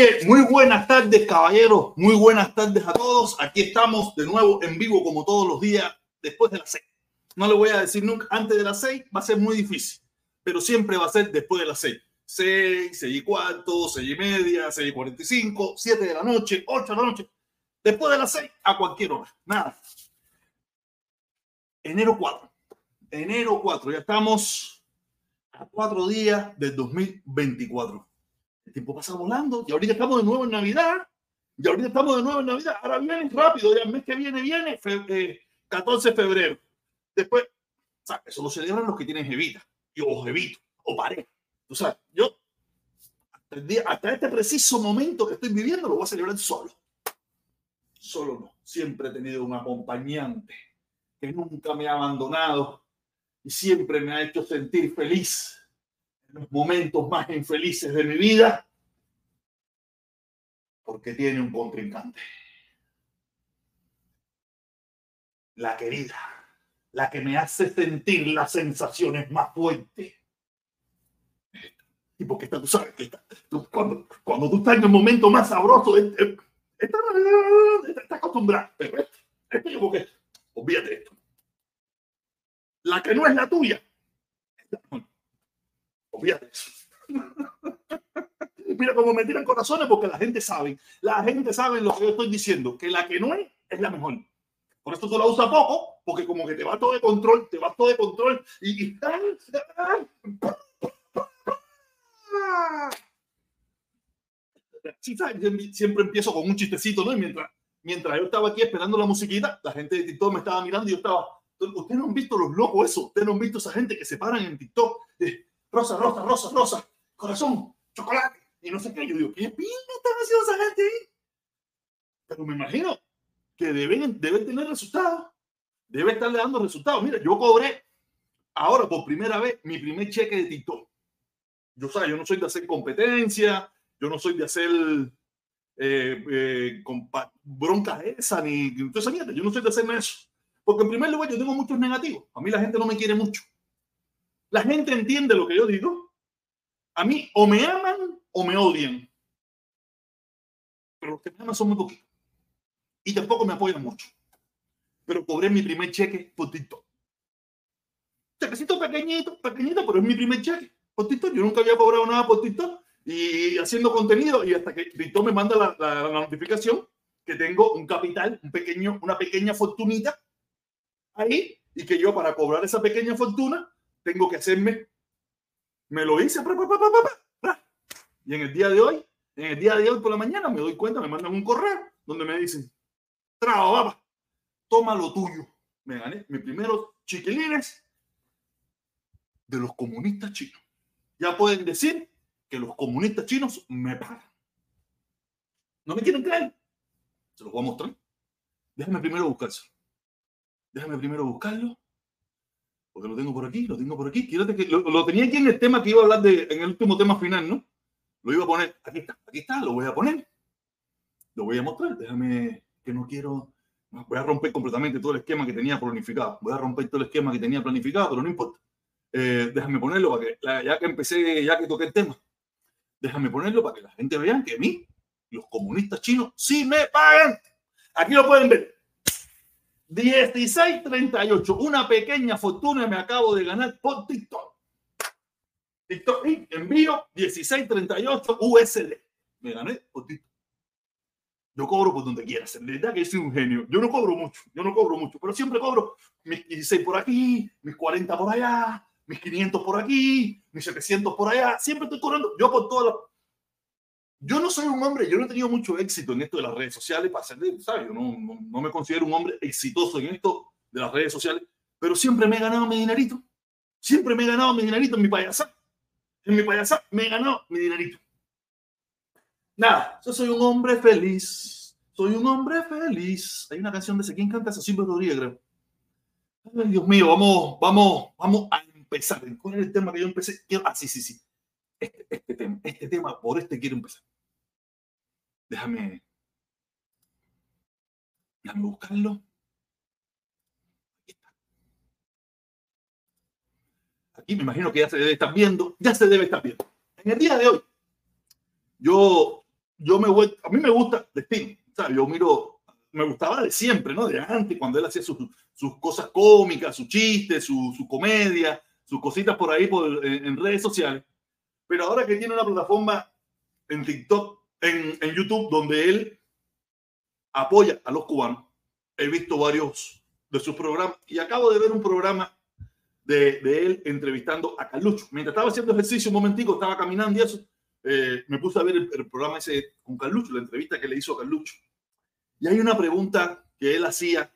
Oye, muy buenas tardes, caballeros. Muy buenas tardes a todos. Aquí estamos de nuevo en vivo, como todos los días, después de las seis. No le voy a decir nunca antes de las seis, va a ser muy difícil, pero siempre va a ser después de las seis. Seis, seis y cuarto, seis y media, seis y cuarenta y cinco, siete de la noche, ocho de la noche. Después de las seis, a cualquier hora. Nada. Enero 4. Enero 4. Ya estamos a cuatro días del 2024 el tiempo pasa volando y ahorita estamos de nuevo en Navidad. Y ahorita estamos de nuevo en Navidad. Ahora viene rápido, ya el mes que viene, viene, 14 de febrero. Después, ¿sabes? eso lo celebran los que tienen jevita, y, o jevito, o pareja. Tú sabes, yo hasta, hasta este preciso momento que estoy viviendo lo voy a celebrar solo. Solo no. Siempre he tenido un acompañante que nunca me ha abandonado y siempre me ha hecho sentir feliz los momentos más infelices de mi vida porque tiene un contrincante. La querida, la que me hace sentir las sensaciones más fuertes. Y porque tú sabes que cuando, cuando, tú estás en el momento más sabroso, estás está acostumbrado. Pero yo porque, olvídate esto. La que no es la tuya, Mira cómo me tiran corazones porque la gente sabe, la gente sabe lo que yo estoy diciendo, que la que no es es la mejor. Por eso tú la usas poco, porque como que te va todo de control, te va todo de control y... siempre empiezo con un chistecito, ¿no? Y mientras, mientras yo estaba aquí esperando la musiquita, la gente de TikTok me estaba mirando y yo estaba, ustedes no han visto los locos eso, ustedes no han visto esa gente que se paran en TikTok. Rosa, Rosa, Rosa, Rosa. corazón, chocolate, y no sé qué. Yo digo, ¿qué pinta están haciendo esa gente ahí? Pero me imagino que deben, deben tener resultados, debe estarle dando resultados. Mira, yo cobré ahora por primera vez mi primer cheque de TikTok. Yo, ¿sabes? yo no soy de hacer competencia, yo no soy de hacer eh, eh, bronca esa, ni entonces, yo no soy de hacerme eso. Porque en primer lugar yo tengo muchos negativos. A mí la gente no me quiere mucho. La gente entiende lo que yo digo. A mí o me aman o me odian. Pero los que me aman son muy poquitos. Y tampoco me apoyan mucho. Pero cobré mi primer cheque por TikTok. Chequecito pequeñito, pequeñito, pero es mi primer cheque por TikTok. Yo nunca había cobrado nada por TikTok y haciendo contenido y hasta que TikTok me manda la, la, la notificación que tengo un capital, un pequeño, una pequeña fortunita ahí y que yo para cobrar esa pequeña fortuna tengo que hacerme, me lo hice, y en el día de hoy, en el día de hoy por la mañana me doy cuenta, me mandan un correo donde me dicen, traba, toma lo tuyo. Me gané mis primeros chiquilines de los comunistas chinos. Ya pueden decir que los comunistas chinos me pagan. ¿No me quieren creer? Se los voy a mostrar. Déjame primero buscarse. Déjame primero buscarlo. Porque lo tengo por aquí, lo tengo por aquí. Que, lo, tenía aquí en el tema que iba a hablar de, en el último tema final, ¿no? Lo iba a poner. Aquí está, aquí está, lo voy a poner. Lo voy a mostrar. Déjame que no quiero. Voy a romper completamente todo el esquema que tenía planificado. Voy a romper todo el esquema que tenía planificado, pero no importa. Eh, déjame ponerlo para que, ya que empecé, ya que toqué el tema, déjame ponerlo para que la gente vea que a mí, los comunistas chinos, sí me pagan. Aquí lo pueden ver. 16.38, una pequeña fortuna me acabo de ganar por TikTok. TikTok envío 16.38 USD. Me gané por TikTok. Yo cobro por donde quieras. En verdad que soy un genio. Yo no cobro mucho, yo no cobro mucho, pero siempre cobro mis 16 por aquí, mis 40 por allá, mis 500 por aquí, mis 700 por allá. Siempre estoy cobrando. Yo por todas las yo no soy un hombre, yo no he tenido mucho éxito en esto de las redes sociales, para ser, ¿sabes? Yo no, no, me considero un hombre exitoso en esto de las redes sociales, pero siempre me he ganado mi dinerito. Siempre me he ganado mi dinerito en mi payasá. En mi payasá me he ganado mi dinerito. Nada, yo soy un hombre feliz. Soy un hombre feliz. Hay una canción de ese. ¿Quién canta eso? Silvio Rodríguez, creo. Ay, Dios mío, vamos, vamos, vamos a empezar. ¿Cuál es el tema que yo empecé? Ah, sí, sí, sí. Este, este tema, este tema, por este quiero empezar. Déjame, déjame buscarlo. Aquí está. Aquí me imagino que ya se debe estar viendo, ya se debe estar viendo. En el día de hoy, yo, yo me voy, a mí me gusta Destino, ¿sabes? Yo miro, me gustaba de siempre, ¿no? De antes, cuando él hacía sus, sus cosas cómicas, sus chistes, su, su comedia, sus cositas por ahí por, en, en redes sociales. Pero ahora que tiene una plataforma en TikTok en, YouTube donde él apoya a los cubanos. He visto varios de sus programas y acabo de ver un programa de, él entrevistando a Carlucho. Mientras estaba haciendo ejercicio un momentico, estaba caminando y eso, eh, me puse a ver el, programa ese con Carlucho, la entrevista que le hizo a Carlucho. Y hay una pregunta que él hacía,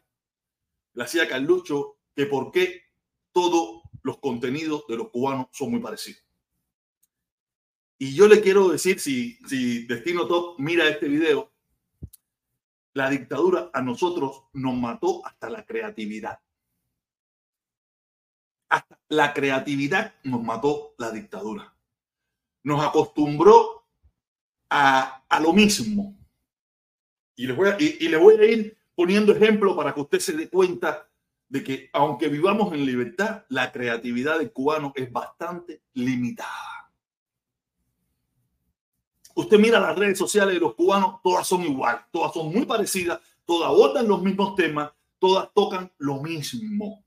le hacía a que por qué todos los contenidos de los cubanos son muy parecidos. Y yo le quiero decir, si, Destino Top mira este video, la dictadura a nosotros nos mató hasta la creatividad. Hasta la creatividad nos mató la dictadura. Nos acostumbró a, a lo mismo. Y les, voy a, y, voy a ir poniendo ejemplos para que usted se dé cuenta de que aunque vivamos en libertad, la creatividad del cubano es bastante limitada. Usted mira las redes sociales de los cubanos, todas son iguales, todas son muy parecidas, todas abordan los mismos temas, todas tocan lo mismo.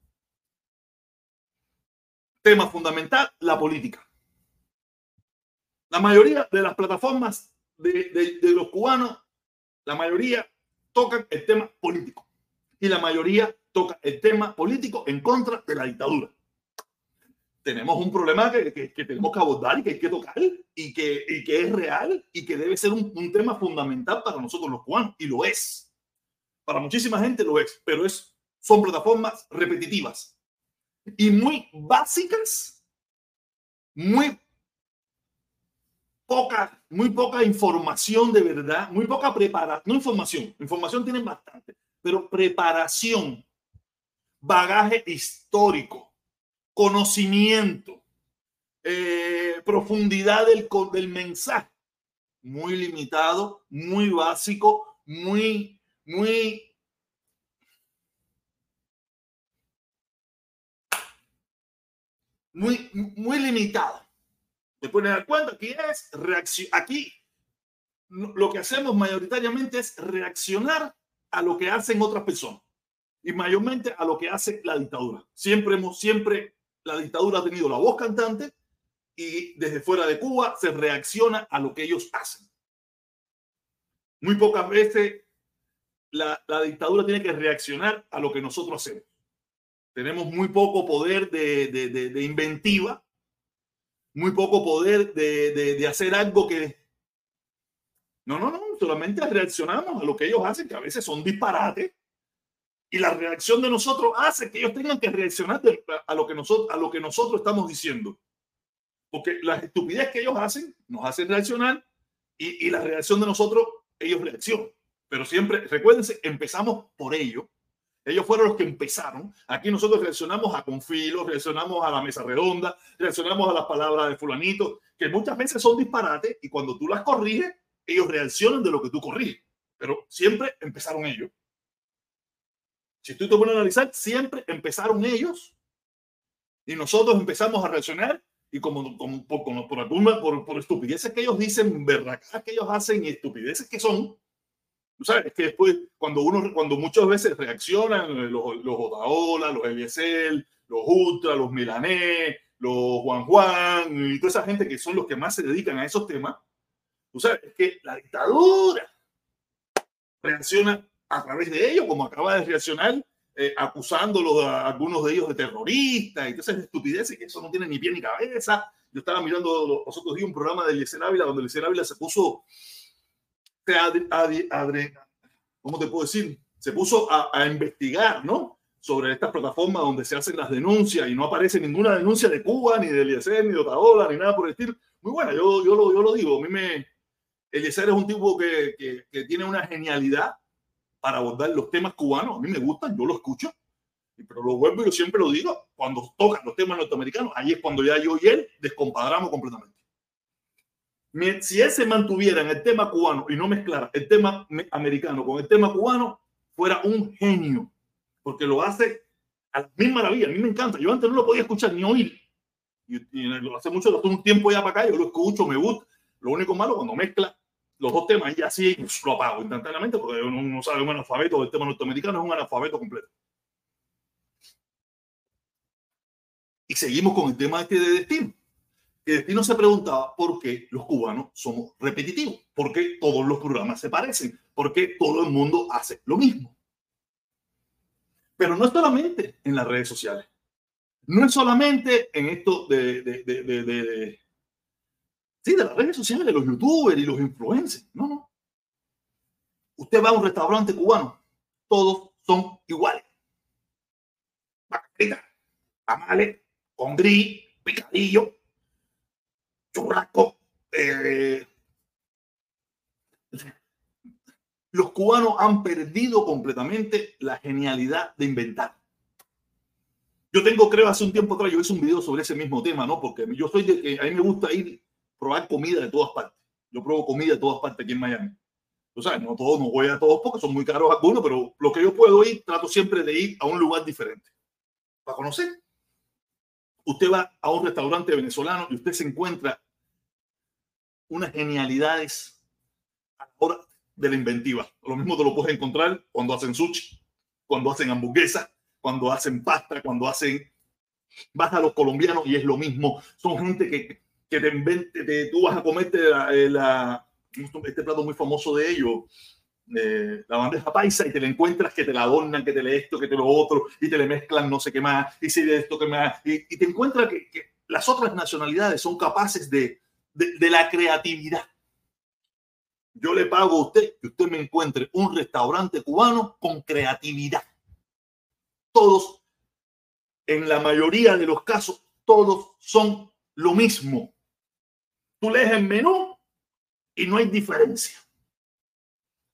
Tema fundamental, la política. La mayoría de las plataformas de, de, de los cubanos, la mayoría tocan el tema político y la mayoría toca el tema político en contra de la dictadura tenemos un problema que, que, que, tenemos que abordar y que hay que tocar y que, y que es real y que debe ser un, un, tema fundamental para nosotros los cubanos y lo es. Para muchísima gente lo es, pero es, son plataformas repetitivas y muy básicas, muy poca, muy poca información de verdad, muy poca preparación, no información, información tienen bastante, pero preparación, bagaje histórico, conocimiento, eh, profundidad del, del mensaje, muy limitado, muy básico, muy, muy muy, muy limitado. Te pueden dar cuenta, aquí es reacción, aquí lo que hacemos mayoritariamente es reaccionar a lo que hacen otras personas y mayormente a lo que hace la dictadura. Siempre hemos, siempre la dictadura ha tenido la voz cantante y desde fuera de Cuba se reacciona a lo que ellos hacen. Muy pocas veces la, la dictadura tiene que reaccionar a lo que nosotros hacemos. Tenemos muy poco poder de, de, de, inventiva, muy poco poder de, hacer algo que... No, no, no, solamente reaccionamos a lo que ellos hacen, que a veces son disparates, y la reacción de nosotros hace que ellos tengan que reaccionar a lo que nosotros, a lo que nosotros estamos diciendo. Porque la estupidez que ellos hacen nos hace reaccionar y, y la reacción de nosotros, ellos reaccionan. Pero siempre, recuérdense, empezamos por ello ellos fueron los que empezaron. Aquí nosotros reaccionamos a Confilo, reaccionamos a la mesa redonda, reaccionamos a las palabras de fulanito, que muchas veces son disparates y cuando tú las corriges, ellos reaccionan de lo que tú corriges. Pero siempre empezaron ellos. Si tú te pones a analizar, siempre empezaron ellos y nosotros empezamos a reaccionar y como, por, por, por, por estupideces que ellos dicen, verdad que ellos hacen y estupideces que son, sabes que después, cuando uno, cuando muchas veces reaccionan eh, los, los Otaola, los Eliezer, los Ultra, los Milanés, los Juan Juan y toda esa gente que son los que más se dedican a esos temas, tú sabes, es que la dictadura reacciona a través de ellos, como acaba de reaccionar, eh, acusándolos a algunos de ellos de terroristas y todas esas estupideces, que eso no tiene ni pie ni cabeza. Yo estaba mirando los otros días un programa de Eliezer Ávila, donde Eliezer Ávila se puso ¿cómo te puedo decir? Se puso a, investigar, ¿no? Sobre estas plataformas donde se hacen las denuncias y no aparece ninguna denuncia de Cuba, ni de Eliezer, ni de Otaola, ni nada por el estilo. Muy buena, yo, yo, lo, yo lo digo. A mí me. Eliezer es un tipo que, que, que tiene una genialidad para abordar los temas cubanos. A mí me gustan, yo lo escucho. Pero lo vuelvo y yo siempre lo digo, cuando tocan los temas norteamericanos, ahí es cuando ya yo y él descompadramos completamente si él se mantuviera en el tema cubano y no mezclara el tema americano con el tema cubano, fuera un genio, porque lo hace a la misma maravilla. A mí me encanta. Yo antes no lo podía escuchar ni oír. Y, lo hace mucho, hace un tiempo ya para acá, yo lo escucho, me gusta. Lo único malo cuando mezcla los dos temas y así lo apago instantáneamente porque uno no sabe un analfabeto del tema norteamericano, es un analfabeto completo. Y seguimos con el tema este de destino que Destino se preguntaba por qué los cubanos somos repetitivos, por qué todos los programas se parecen, por qué todo el mundo hace lo mismo. Pero no es solamente en las redes sociales, no es solamente en esto de, de las redes sociales, de los youtubers y los influencers, no, no. Usted va a un restaurante cubano, todos son iguales. Bacalita, tamales, con gris, picadillo, eh, los cubanos han perdido completamente la genialidad de inventar. Yo tengo, creo, hace un tiempo atrás, yo hice un video sobre ese mismo tema, ¿no? Porque yo soy de que a mí me gusta ir probar comida de todas partes. Yo pruebo comida de todas partes aquí en Miami. O sea, no todos, no voy a todos porque son muy caros algunos, pero lo que yo puedo ir, trato siempre de ir a un lugar diferente para conocer. Usted va a un restaurante venezolano y usted se encuentra unas genialidades a la hora de la inventiva. Lo mismo te lo puedes encontrar cuando hacen sushi, cuando hacen hamburguesas, cuando hacen pasta, cuando hacen... Vas a los colombianos y es lo mismo. Son gente que, que te invente, tú vas a comerte eh, la, este plato muy famoso de ellos, eh, la bandeja paisa y te la encuentras que te la adornan, que te le esto, que te lo otro, y te le mezclan no sé qué más, y si de esto que más, y, y te encuentras que, las otras nacionalidades son capaces de, de, la creatividad. Yo le pago a usted que usted me encuentre un restaurante cubano con creatividad. Todos, en la mayoría de los casos, todos son lo mismo. Tú lees el menú y no hay diferencia.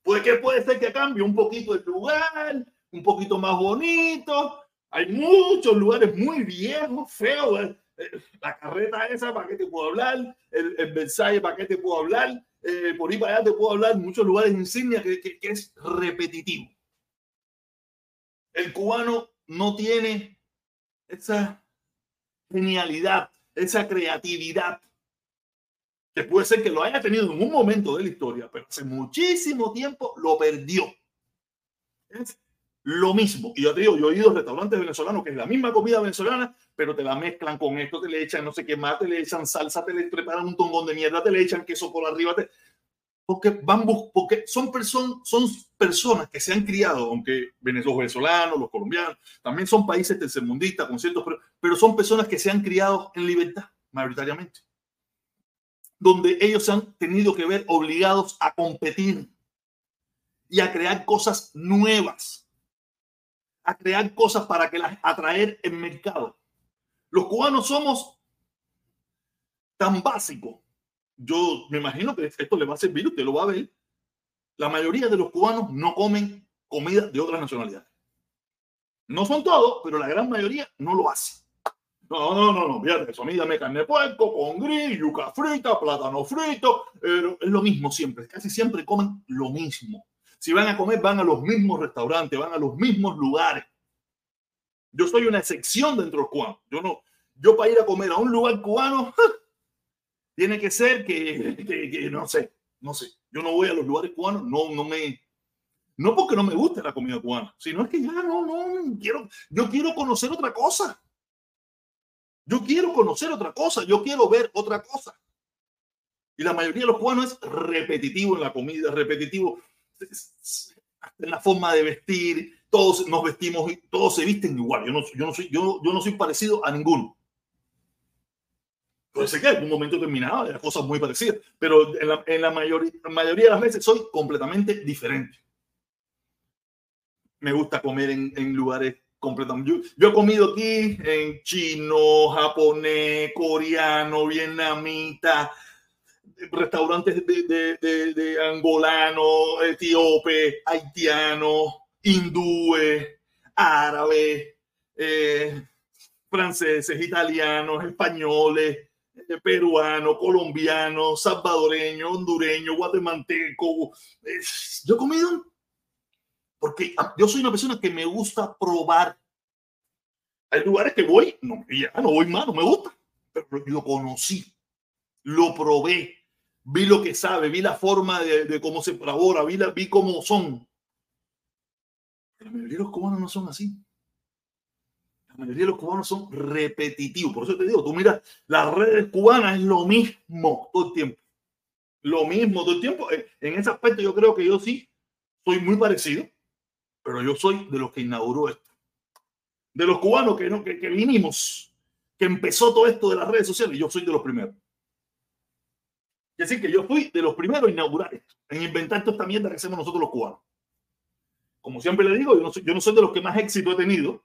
Puede que puede ser que cambie un poquito el lugar, un poquito más bonito. Hay muchos lugares muy viejos, feos. Eh, eh, la carreta esa, ¿para qué te puedo hablar? El, el ¿para qué te puedo hablar? Eh, por ahí para allá te puedo hablar muchos lugares insignia que es repetitivo. El cubano no tiene esa genialidad, esa creatividad que puede ser que lo haya tenido en un momento de la historia, pero hace muchísimo tiempo lo perdió. Es lo mismo. Y yo te digo, yo he ido a restaurantes venezolanos que es la misma comida venezolana, pero te la mezclan con esto, te le echan no sé qué más, te le echan salsa, te le preparan un tongón de mierda, te le echan queso por arriba, te... porque van porque son, person, son personas que se han criado, aunque los venezolanos, los colombianos, también son países tercermundistas, con ciertos, pero son personas que se han criado en libertad, mayoritariamente donde ellos se han tenido que ver obligados a competir y a crear cosas nuevas, a crear cosas para que las atraer en mercado. Los cubanos somos tan básicos. Yo me imagino que esto le va a servir, usted lo va a ver. La mayoría de los cubanos no comen comida de otras nacionalidades. No son todos, pero la gran mayoría no lo hace. No, no, no, no, fíjate, eso, dame carne de puerco, con gris, yuca frita, plátano frito, pero es lo mismo siempre, casi siempre comen lo mismo. Si van a comer, van a los mismos restaurantes, van a los mismos lugares. Yo soy una excepción dentro del cubano. Yo no, yo para ir a comer a un lugar cubano, tiene que ser que, que, que, no sé, no sé. Yo no voy a los lugares cubanos, no, no me, no porque no me guste la comida cubana, sino es que ya no, no, quiero, yo quiero conocer otra cosa. Yo quiero conocer otra cosa, yo quiero ver otra cosa. Y la mayoría de los cubanos es repetitivo en la comida, repetitivo en la forma de vestir, todos nos vestimos, todos se visten igual. Yo no, yo no, soy, yo, yo no soy parecido a ninguno. Puede ser que en un momento determinado haya cosas muy parecidas, pero en la, en la, mayoría, mayoría de las veces soy completamente diferente. Me gusta comer en, en lugares completamente. Yo, he comido aquí en chino, japonés, coreano, vietnamita, restaurantes de, de, angolano, etíope, haitiano, hindúes, árabe, eh, franceses, italianos, españoles, eh, peruanos, colombianos, salvadoreños, hondureños, guatemalteco. yo he comido porque yo soy una persona que me gusta probar. Hay lugares que voy, no, ya no voy más, no me gusta, pero lo conocí, lo probé, vi lo que sabe, vi la forma de, cómo se elabora, vi, la, vi cómo son. La mayoría de los cubanos no son así. La mayoría de los cubanos son repetitivos. Por eso te digo, tú mira, las redes cubanas es lo mismo todo el tiempo. Lo mismo todo el tiempo. En ese aspecto yo creo que yo sí soy muy parecido pero yo soy de los que inauguró esto. De los cubanos que, no, que, vinimos, que empezó todo esto de las redes sociales, yo soy de los primeros. Es decir, que yo fui de los primeros a inaugurar esto, en inventar toda esta mierda que hacemos nosotros los cubanos. Como siempre le digo, yo no, soy, yo no soy de los que más éxito he tenido.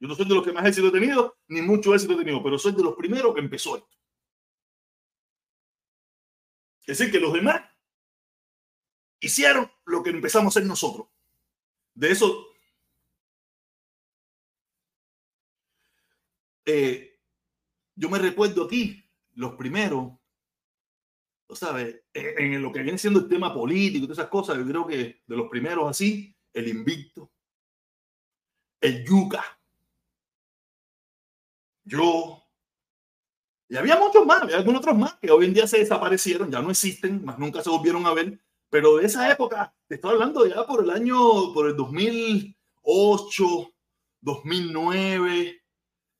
Yo no soy de los que más éxito he tenido, ni mucho éxito he tenido, pero soy de los primeros que empezó esto. Es decir, que los demás hicieron lo que empezamos a hacer nosotros. De eso, eh, yo me recuerdo aquí, los primeros, tú sabes, en lo que viene siendo el tema político y todas esas cosas, yo creo que de los primeros así, el invicto, el yuca, yo, y había muchos más, había algunos otros más que hoy en día se desaparecieron, ya no existen, más nunca se volvieron a ver, pero de esa época, te estoy hablando ya por el año, por el 2008, 2009,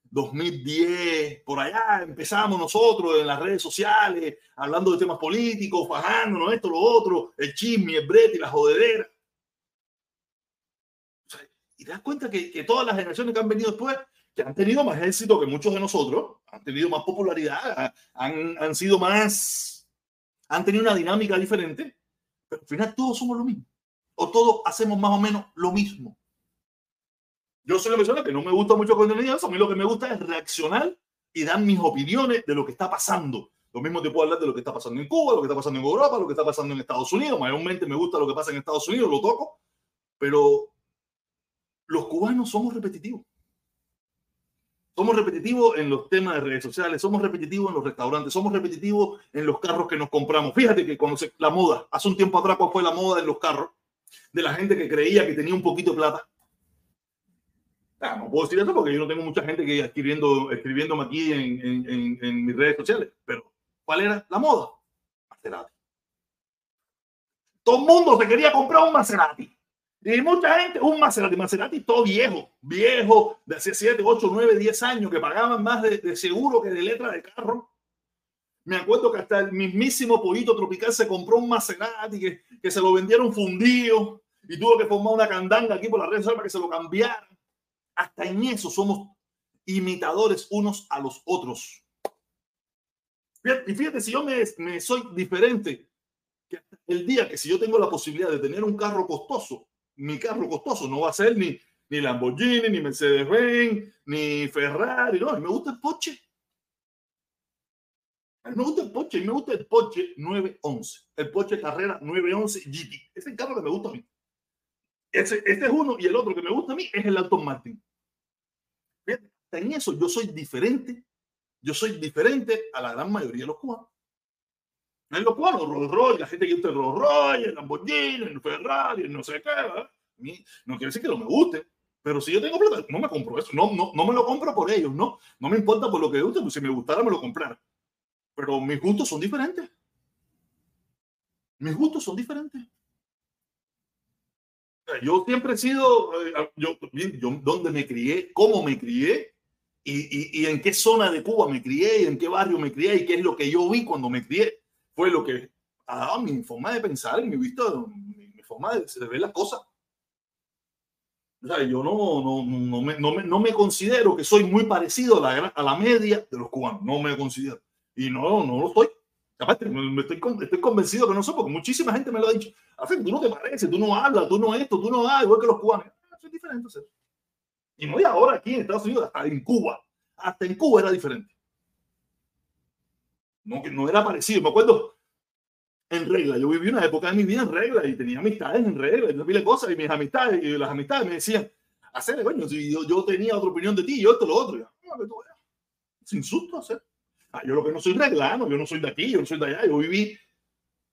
2010, por allá empezamos nosotros en las redes sociales, hablando de temas políticos, bajándonos esto, lo otro, el chisme, el brete la jodedera. y te das cuenta que, que todas las generaciones que han venido después, que han tenido más éxito que muchos de nosotros, han tenido más popularidad, han, han sido más, han tenido una dinámica diferente, pero al final todos somos lo mismo. O todos hacemos más o menos lo mismo. Yo soy una persona que no me gusta mucho contenido, a mí lo que me gusta es reaccionar y dar mis opiniones de lo que está pasando. Lo mismo te puedo hablar de lo que está pasando en Cuba, lo que está pasando en Europa, lo que está pasando en Estados Unidos. Mayormente me gusta lo que pasa en Estados Unidos, lo toco, pero los cubanos somos repetitivos. Somos repetitivos en los temas de redes sociales, somos repetitivos en los restaurantes, somos repetitivos en los carros que nos compramos. Fíjate que cuando la moda, hace un tiempo atrás, ¿cuál fue la moda en los carros? De la gente que creía que tenía un poquito de plata. Ah, no puedo decir eso porque yo no tengo mucha gente que escribiendo, escribiéndome aquí en, en, en mis redes sociales, pero ¿cuál era la moda? Maserati. Todo el mundo se quería comprar un Maserati. Y mucha gente, un Maserati, Maserati todo viejo, viejo, de hace 7, 8, 9, 10 años, que pagaban más de, seguro que de letra de carro. Me acuerdo que hasta el mismísimo Pollito Tropical se compró un Maserati que, que se lo vendieron fundido y tuvo que formar una candanga aquí por la red para que se lo cambiaran. Hasta en eso somos imitadores unos a los otros. Y fíjate, si yo me, me soy diferente, que el día que si yo tengo la posibilidad de tener un carro costoso, mi carro costoso no va a ser ni, ni Lamborghini, ni Mercedes-Benz, ni Ferrari, no, me gusta el Porsche. A mí me gusta el Porsche, y me gusta el Porsche 911, el Porsche Carrera 911 GT. Ese es el carro que me gusta a mí. Este es uno y el otro que me gusta a mí es el Aston Martin. En eso yo soy diferente. Yo soy diferente a la gran mayoría de los cubanos. En los cubanos, Rolls Royce, la gente que gusta el Rolls Royce, el Lamborghini, el Ferrari, no sé qué. No quiere decir que no me guste, pero si yo tengo plata, no me compro eso. No, no, no me lo compro por ellos, no. No me importa por lo que guste, pues si me gustara me lo comprara. Pero mis gustos son diferentes. Mis gustos son diferentes. Yo siempre he sido, eh, yo, yo donde me crié, cómo me crié y, y, y, en qué zona de Cuba me crié y en qué barrio me crié y qué es lo que yo vi cuando me crié fue lo que ha dado mi forma de pensar, mi vista, mi, mi forma de, de, ver las cosas. O sea, yo no, no, no, me, no, me, no me considero que soy muy parecido a la, a la media de los cubanos, no me considero. Y no, no lo estoy. Aparte, me estoy, estoy convencido que no soy, porque muchísima gente me lo ha dicho. Hace, tú no te pareces, tú no hablas, tú no esto, tú no das, igual que los cubanos. Ah, soy diferente. Y no, y ahora aquí en Estados Unidos, hasta en Cuba, hasta en Cuba era diferente. No, no era parecido. Me acuerdo en regla. Yo viví una época de mi vida en regla y tenía amistades en regla y no cosas y mis amistades y las amistades me decían, hacer, coño, si yo, yo, tenía otra opinión de ti, yo esto, lo otro. Yo, no, que tú. Sin susto hacer. Ah, yo lo que no soy reglano, yo no soy de aquí, yo no soy de allá, yo viví,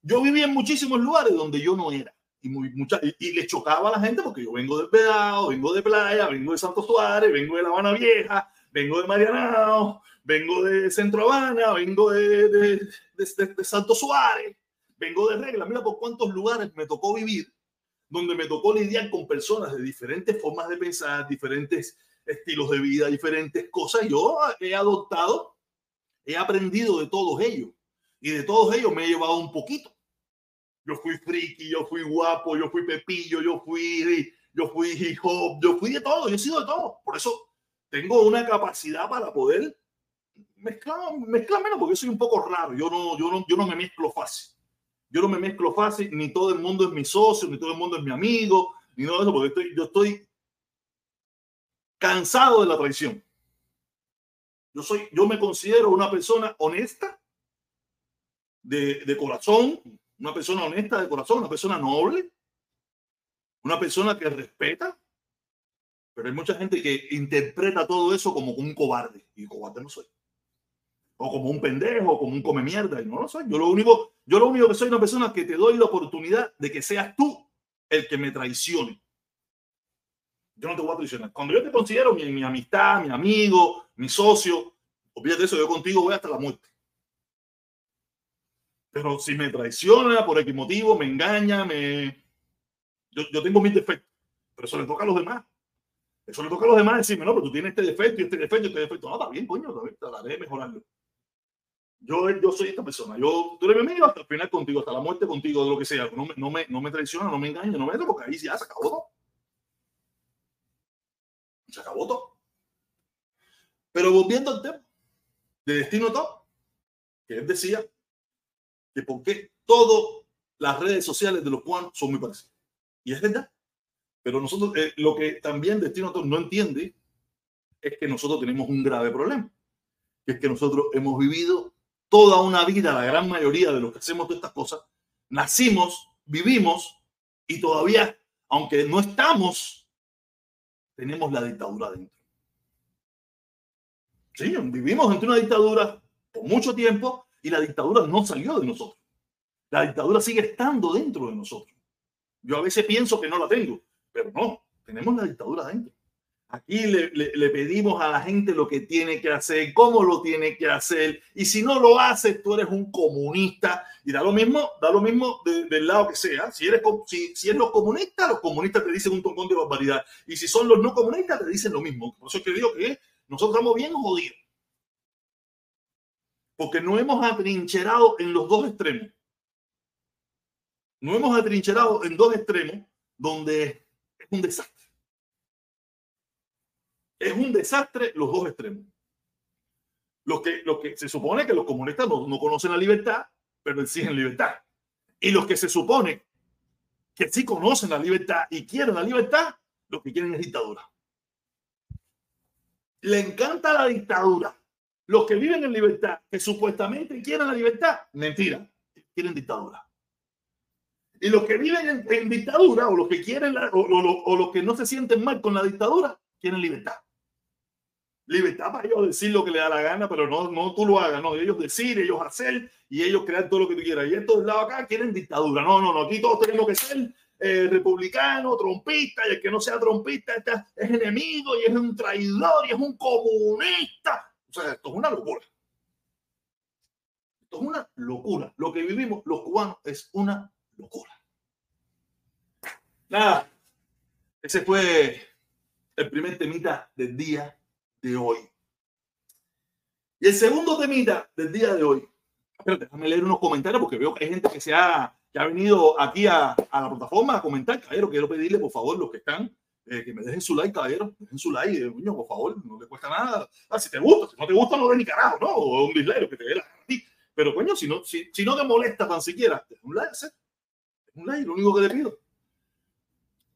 yo viví en muchísimos lugares donde yo no era. Y, muy, mucha, y, y, le chocaba a la gente porque yo vengo del Pedado, vengo de Playa, vengo de Santo Suárez, vengo de La Habana Vieja, vengo de Marianao, vengo de Centro Habana, vengo de, de, de, de, Santo Suárez, vengo de regla. Mira por cuántos lugares me tocó vivir, donde me tocó lidiar con personas de diferentes formas de pensar, diferentes estilos de vida, diferentes cosas. Yo he adoptado he aprendido de todos ellos y de todos ellos me he llevado un poquito. Yo fui friki, yo fui guapo, yo fui pepillo, yo fui, yo fui hip hop, yo fui de todo, yo he sido de todo. Por eso tengo una capacidad para poder mezclar, mezclarme, porque soy un poco raro. Yo no, yo no, yo no me mezclo fácil. Yo no me mezclo fácil, ni todo el mundo es mi socio, ni todo el mundo es mi amigo, ni nada de eso, porque estoy, yo estoy cansado de la traición. Yo, soy, yo me considero una persona honesta, de, de corazón, una persona honesta de corazón, una persona noble, una persona que respeta, pero hay mucha gente que interpreta todo eso como un cobarde, y cobarde no soy. O como un pendejo, o como un come mierda, y no lo soy. Yo lo único, yo lo único que soy una persona que te doy la oportunidad de que seas tú el que me traicione. Yo no te voy a traicionar. Cuando yo te considero mi, mi amistad, mi amigo, mi socio, olvídate eso, yo contigo voy hasta la muerte. Pero si me traiciona por X motivo, me engaña, me... Yo, yo tengo mis defectos, pero eso le toca a los demás. Eso le toca a los demás decirme, no, pero tú tienes este defecto y este defecto y este defecto. No, está bien, coño, trataré de mejorarlo. Yo, yo soy esta persona. Yo, tú eres mi amigo hasta el final contigo, hasta la muerte contigo, de lo que sea. No me, no me, no me traiciona, no me engaña, no me meto, porque ahí ya se acabó todo. Se acabó todo. Pero volviendo al tema de Destino Top, que él decía que por qué todas las redes sociales de los cubanos son muy parecidas. Y es verdad. Pero nosotros, eh, lo que también Destino Top no entiende es que nosotros tenemos un grave problema, que es que nosotros hemos vivido toda una vida, la gran mayoría de los que hacemos estas cosas, nacimos, vivimos y todavía, aunque no estamos, tenemos la dictadura dentro. Sí, vivimos entre una dictadura por mucho tiempo y la dictadura no salió de nosotros. La dictadura sigue estando dentro de nosotros. Yo a veces pienso que no la tengo, pero no, tenemos la dictadura dentro. Aquí le, pedimos a la gente lo que tiene que hacer, cómo lo tiene que hacer. Y si no lo haces, tú eres un comunista. Y da lo mismo, da lo mismo del lado que sea. Si eres si, si eres los comunistas, los comunistas te dicen un montón de barbaridad. Y si son los no comunistas, te dicen lo mismo. Por eso es que digo que nosotros estamos bien jodidos. Porque no hemos atrincherado en los dos extremos. No hemos atrincherado en dos extremos donde es un desastre. Es un desastre los dos extremos. Los que, lo que se supone que los comunistas no, no conocen la libertad, pero exigen libertad. Y los que se supone que sí conocen la libertad y quieren la libertad, lo que quieren es dictadura. Le encanta la dictadura. Los que viven en libertad, que supuestamente quieren la libertad, mentira, quieren dictadura. Y los que viven en, dictadura o los que quieren o, o los que no se sienten mal con la dictadura, quieren libertad libertad para ellos decir lo que le da la gana, pero no, no tú lo hagas, no, ellos decir, ellos hacer y ellos crear todo lo que tú quieras. Y estos lados acá quieren dictadura. No, no, no, aquí todos tenemos que ser eh, republicano, trompista, y el que no sea trompista es enemigo y es un traidor y es un comunista. O sea, esto es una locura. Esto es una locura. Lo que vivimos los cubanos es una locura. Nada, ese fue el primer temita del día de hoy. Y el segundo temita del día de hoy, déjame leer unos comentarios porque veo que hay gente que se ha, que ha venido aquí a, a la plataforma a comentar. Caballero, quiero pedirle por favor los que están eh, que me dejen su like, caballero, dejen su like, eh, por favor, no le cuesta nada. Ah, si te gusta, si no te gusta, no de ni carajo, ¿no? O un dislike, que te dé la a ti. Pero, coño, si no, si, si no te molesta tan siquiera, un like, un like, lo único que te pido.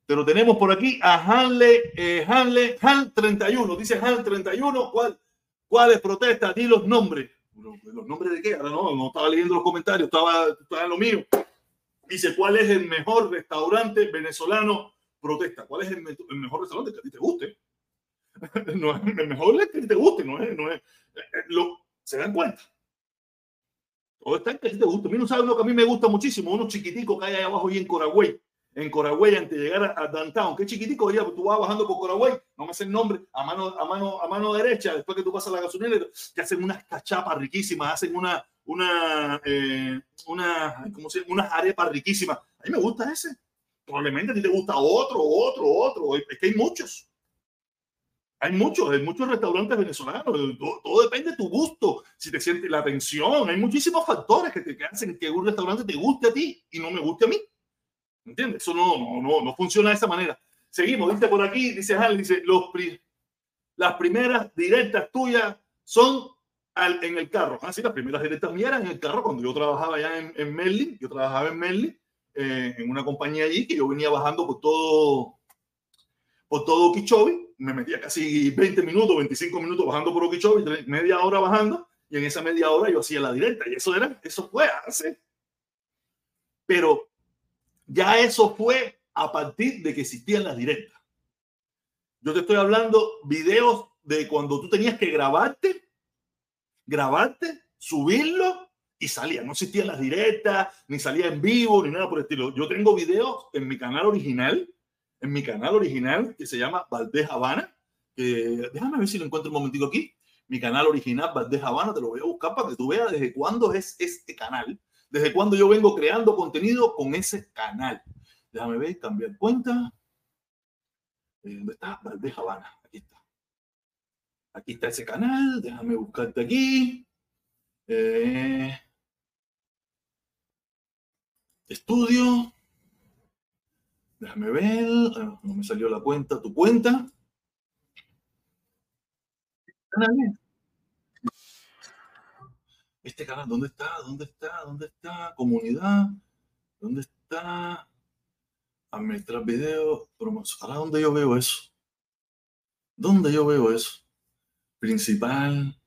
Pero tenemos por aquí a Hanle, eh, Hanle, Han 31. Dice Han 31, ¿cuál, ¿cuáles protestas? Di los nombres. ¿Los nombres de qué? Ahora no, no estaba leyendo los comentarios, estaba, estaba en lo mío. Dice, ¿cuál es el mejor restaurante venezolano? Protesta. ¿Cuál es el, mejor restaurante que a ti te guste? no es el mejor que a ti te guste, no es, no es. Eh, eh, lo, ¿Se dan cuenta? Todo está en que te guste. A mí no uno que a mí me gusta muchísimo, unos chiquiticos que hay ahí abajo y en Coragüey en Coragüey antes de llegar a, downtown. Qué chiquitico, ya, tú vas bajando por Coragüey, no me sé el nombre, a mano, a mano, a mano derecha, después que tú pasas la gasolinera, que hacen unas cachapas riquísimas, hacen una, una, eh, una, ¿cómo se? Unas arepas riquísimas. A mí me gusta ese. Probablemente a ti te gusta otro, otro, otro. Es que hay muchos. Hay muchos, hay muchos restaurantes venezolanos. Todo, depende de tu gusto, si te sientes la atención. Hay muchísimos factores que te hacen que un restaurante te guste a ti y no me guste a mí. ¿Entiendes? Eso no, no, no, funciona de esa manera. Seguimos, dice por aquí, dice Hal, dice, los las primeras directas tuyas son al, en el carro. Ah, sí, las primeras directas mías eran en el carro cuando yo trabajaba allá en, en Merlin. Yo trabajaba en Merlin, eh, en una compañía allí que yo venía bajando por todo, por todo Okeechobee. Me metía casi 20 minutos, 25 minutos bajando por Okeechobee, media hora bajando. Y en esa media hora yo hacía la directa. Y eso era, eso fue hace. Pero ya eso fue a partir de que existían las directas. Yo te estoy hablando videos de cuando tú tenías que grabarte, grabarte, subirlo y salía. No existían las directas, ni salía en vivo, ni nada por el estilo. Yo tengo videos en mi canal original, en mi canal original que se llama Valdez Habana. déjame ver si lo encuentro un momentico aquí. Mi canal original, Valdez Habana, te lo voy a buscar para que tú veas desde cuándo es este canal desde cuando yo vengo creando contenido con ese canal. Déjame ver, cambiar cuenta. Eh, ¿Dónde está? Valdez Habana. Aquí está. Aquí está ese canal. Déjame buscarte aquí. Eh, estudio. Déjame ver. Ah, no me salió la cuenta. Tu cuenta. Este canal, ¿dónde está? ¿Dónde está? ¿Dónde está? Comunidad. ¿Dónde está? Administrar video, promoción. dónde yo veo eso? ¿Dónde yo veo eso? Principal,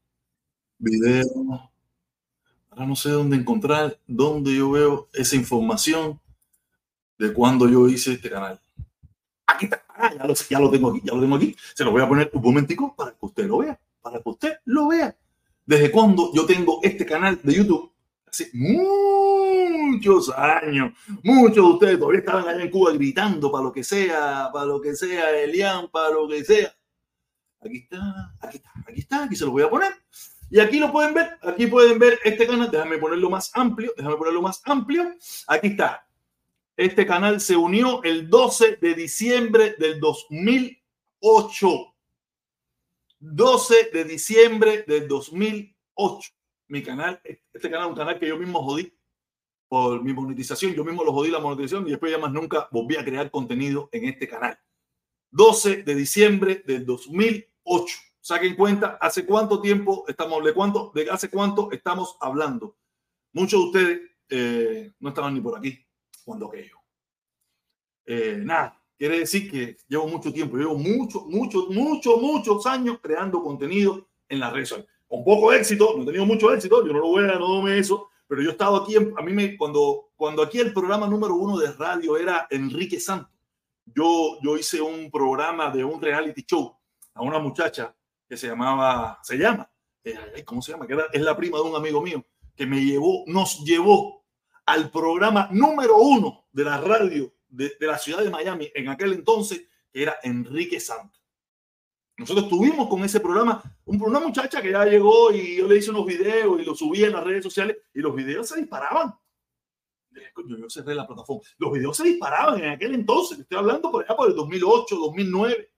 video, Ahora no sé dónde encontrar, dónde yo veo esa información de cuando yo hice este canal. Aquí está. Ah, ya, lo, ya lo tengo aquí, ya lo tengo aquí. Se lo voy a poner un momentico para que usted lo vea, para que usted lo vea. Desde cuando yo tengo este canal de YouTube, hace muchos años, muchos de ustedes todavía estaban allá en Cuba gritando para lo que sea, para lo que sea, Elian, para lo que sea. Aquí está, aquí está, aquí está, aquí se lo voy a poner. Y aquí lo pueden ver, aquí pueden ver este canal, déjame ponerlo más amplio, déjame ponerlo más amplio. Aquí está. Este canal se unió el 12 de diciembre del 2008. 12 de diciembre del 2008. Mi canal, este canal es un canal que yo mismo jodí por mi monetización. Yo mismo lo jodí la monetización y después ya más nunca volví a crear contenido en este canal. 12 de diciembre del 2008. Saquen cuenta, ¿hace cuánto tiempo estamos, de cuánto, de hace cuánto estamos hablando? Muchos de ustedes eh, no estaban ni por aquí cuando aquello. Eh, nada, quiere decir que llevo mucho tiempo, llevo muchos, muchos, muchos, muchos años creando contenido en las redes sociales. Con poco éxito, no he tenido mucho éxito, yo no lo voy a, no me eso, pero yo he estado aquí, a mí me, cuando, cuando aquí el programa número uno de radio era Enrique Santos, yo, yo hice un programa de un reality show a una muchacha que se llamaba, se llama, eh, ¿cómo se llama? Que es la prima de un amigo mío, que me llevó, nos llevó al programa número uno de la radio de, la ciudad de Miami en aquel entonces, que era Enrique Santos. Nosotros tuvimos con ese programa una muchacha que ya llegó y yo le hice unos videos y los subí en las redes sociales y los videos se disparaban. Yo, yo cerré la plataforma. Los videos se disparaban en aquel entonces. Estoy hablando por allá por el 2008, 2009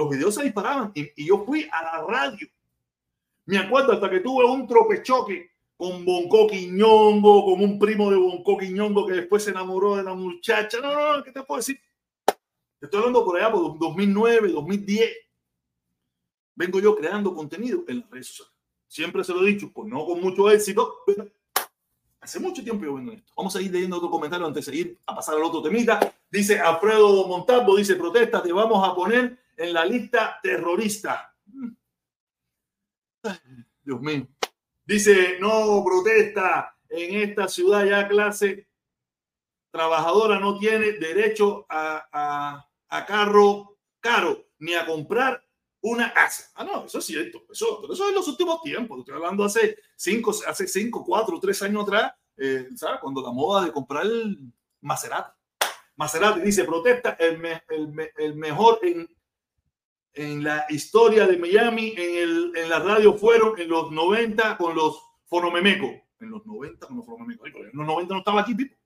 los videos se disparaban y, yo fui a la radio. Me acuerdo hasta que tuve un tropechoque con Bonco Quiñongo, con un primo de Bonco Quiñongo que después se enamoró de la muchacha. No, no, no, ¿qué te puedo decir? estoy hablando por allá por 2009, 2010. Vengo yo creando contenido en las redes sociales. Siempre se lo he dicho, pues no con mucho éxito, pero hace mucho tiempo yo vengo en esto. Vamos a ir leyendo otro comentario antes de seguir a pasar al otro temita. Dice Alfredo Montalvo, dice, protesta, te vamos a poner en la lista terrorista. Dios mío. Dice, no protesta en esta ciudad ya clase trabajadora no tiene derecho a, carro caro ni a comprar una casa. Ah, no, eso es cierto. Eso, eso es en los últimos tiempos. Estoy hablando hace cinco, hace cinco, cuatro, tres años atrás, eh, ¿sabes? Cuando la moda de comprar el Maserati. Maserati dice, protesta el, el, el mejor en en la historia de Miami, en, el, en la radio fueron en los 90 con los Fonomemecos. En los 90 con los Fonomemecos. En los 90 no estaba aquí, Pipo.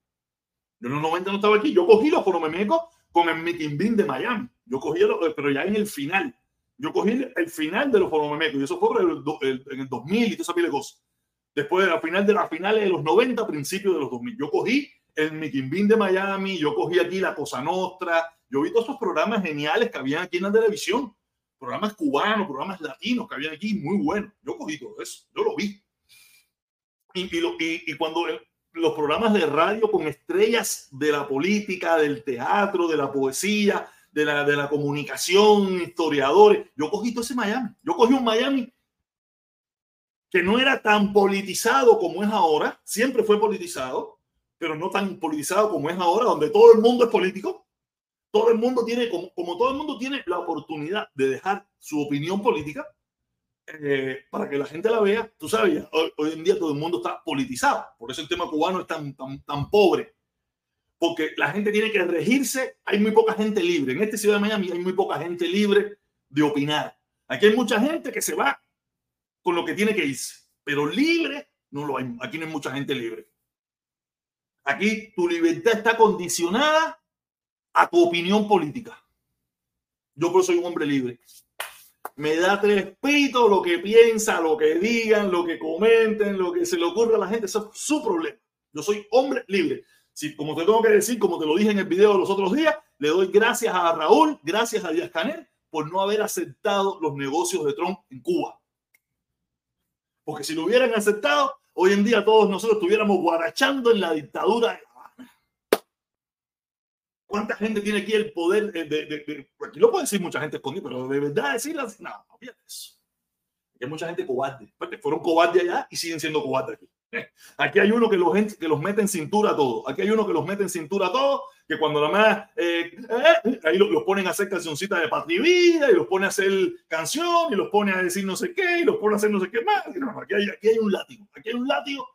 Yo en los 90 no estaba aquí. Yo cogí los Fonomemecos con el Mickey Bean de Miami. Yo cogí, pero ya en el final. Yo cogí el final de los Fonomemecos. Y eso fue en el 2000 y toda esa pila de cosas. Después, al final de las finales de los 90, principios de los 2000. Yo cogí el Mickey Bean de Miami. Yo cogí aquí la Cosa Nostra yo vi todos esos programas geniales que habían aquí en la televisión, programas cubanos, programas latinos que habían aquí, muy buenos. Yo cogí todo eso, yo lo vi. Y, y, cuando los programas de radio con estrellas de la política, del teatro, de la poesía, de la, de la comunicación, historiadores, yo cogí todo ese Miami. Yo cogí un Miami que no era tan politizado como es ahora, siempre fue politizado, pero no tan politizado como es ahora, donde todo el mundo es político todo el mundo tiene, como, todo el mundo tiene la oportunidad de dejar su opinión política eh, para que la gente la vea, tú sabes, hoy, en día todo el mundo está politizado, por eso el tema cubano es tan, tan, tan pobre, porque la gente tiene que regirse, hay muy poca gente libre, en esta ciudad de Miami hay muy poca gente libre de opinar, aquí hay mucha gente que se va con lo que tiene que irse, pero libre no lo hay, aquí no hay mucha gente libre. Aquí tu libertad está condicionada a tu opinión política. Yo por eso soy un hombre libre. Me da tres pitos lo que piensa, lo que digan, lo que comenten, lo que se le ocurra a la gente. Eso es su problema. Yo soy hombre libre. Si, como te tengo que decir, como te lo dije en el video de los otros días, le doy gracias a Raúl, gracias a Díaz Canel por no haber aceptado los negocios de Trump en Cuba. Porque si lo hubieran aceptado, hoy en día todos nosotros estuviéramos guarachando en la dictadura ¿Cuánta gente tiene aquí el poder de, de, aquí lo puede decir mucha gente escondida, pero de verdad decirlo no, no eso. Hay mucha gente cobarde, fueron cobardes allá y siguen siendo cobardes aquí. Aquí hay uno que los, que los mete en cintura a todos. Aquí hay uno que los mete en cintura a todos, que cuando nada más eh, eh, ahí los, ponen a hacer cancioncitas de patria y vida, y los pone a hacer canción, y los pone a decir no sé qué, y los pone a hacer no sé qué más. aquí, hay, aquí hay un látigo. Aquí hay un látigo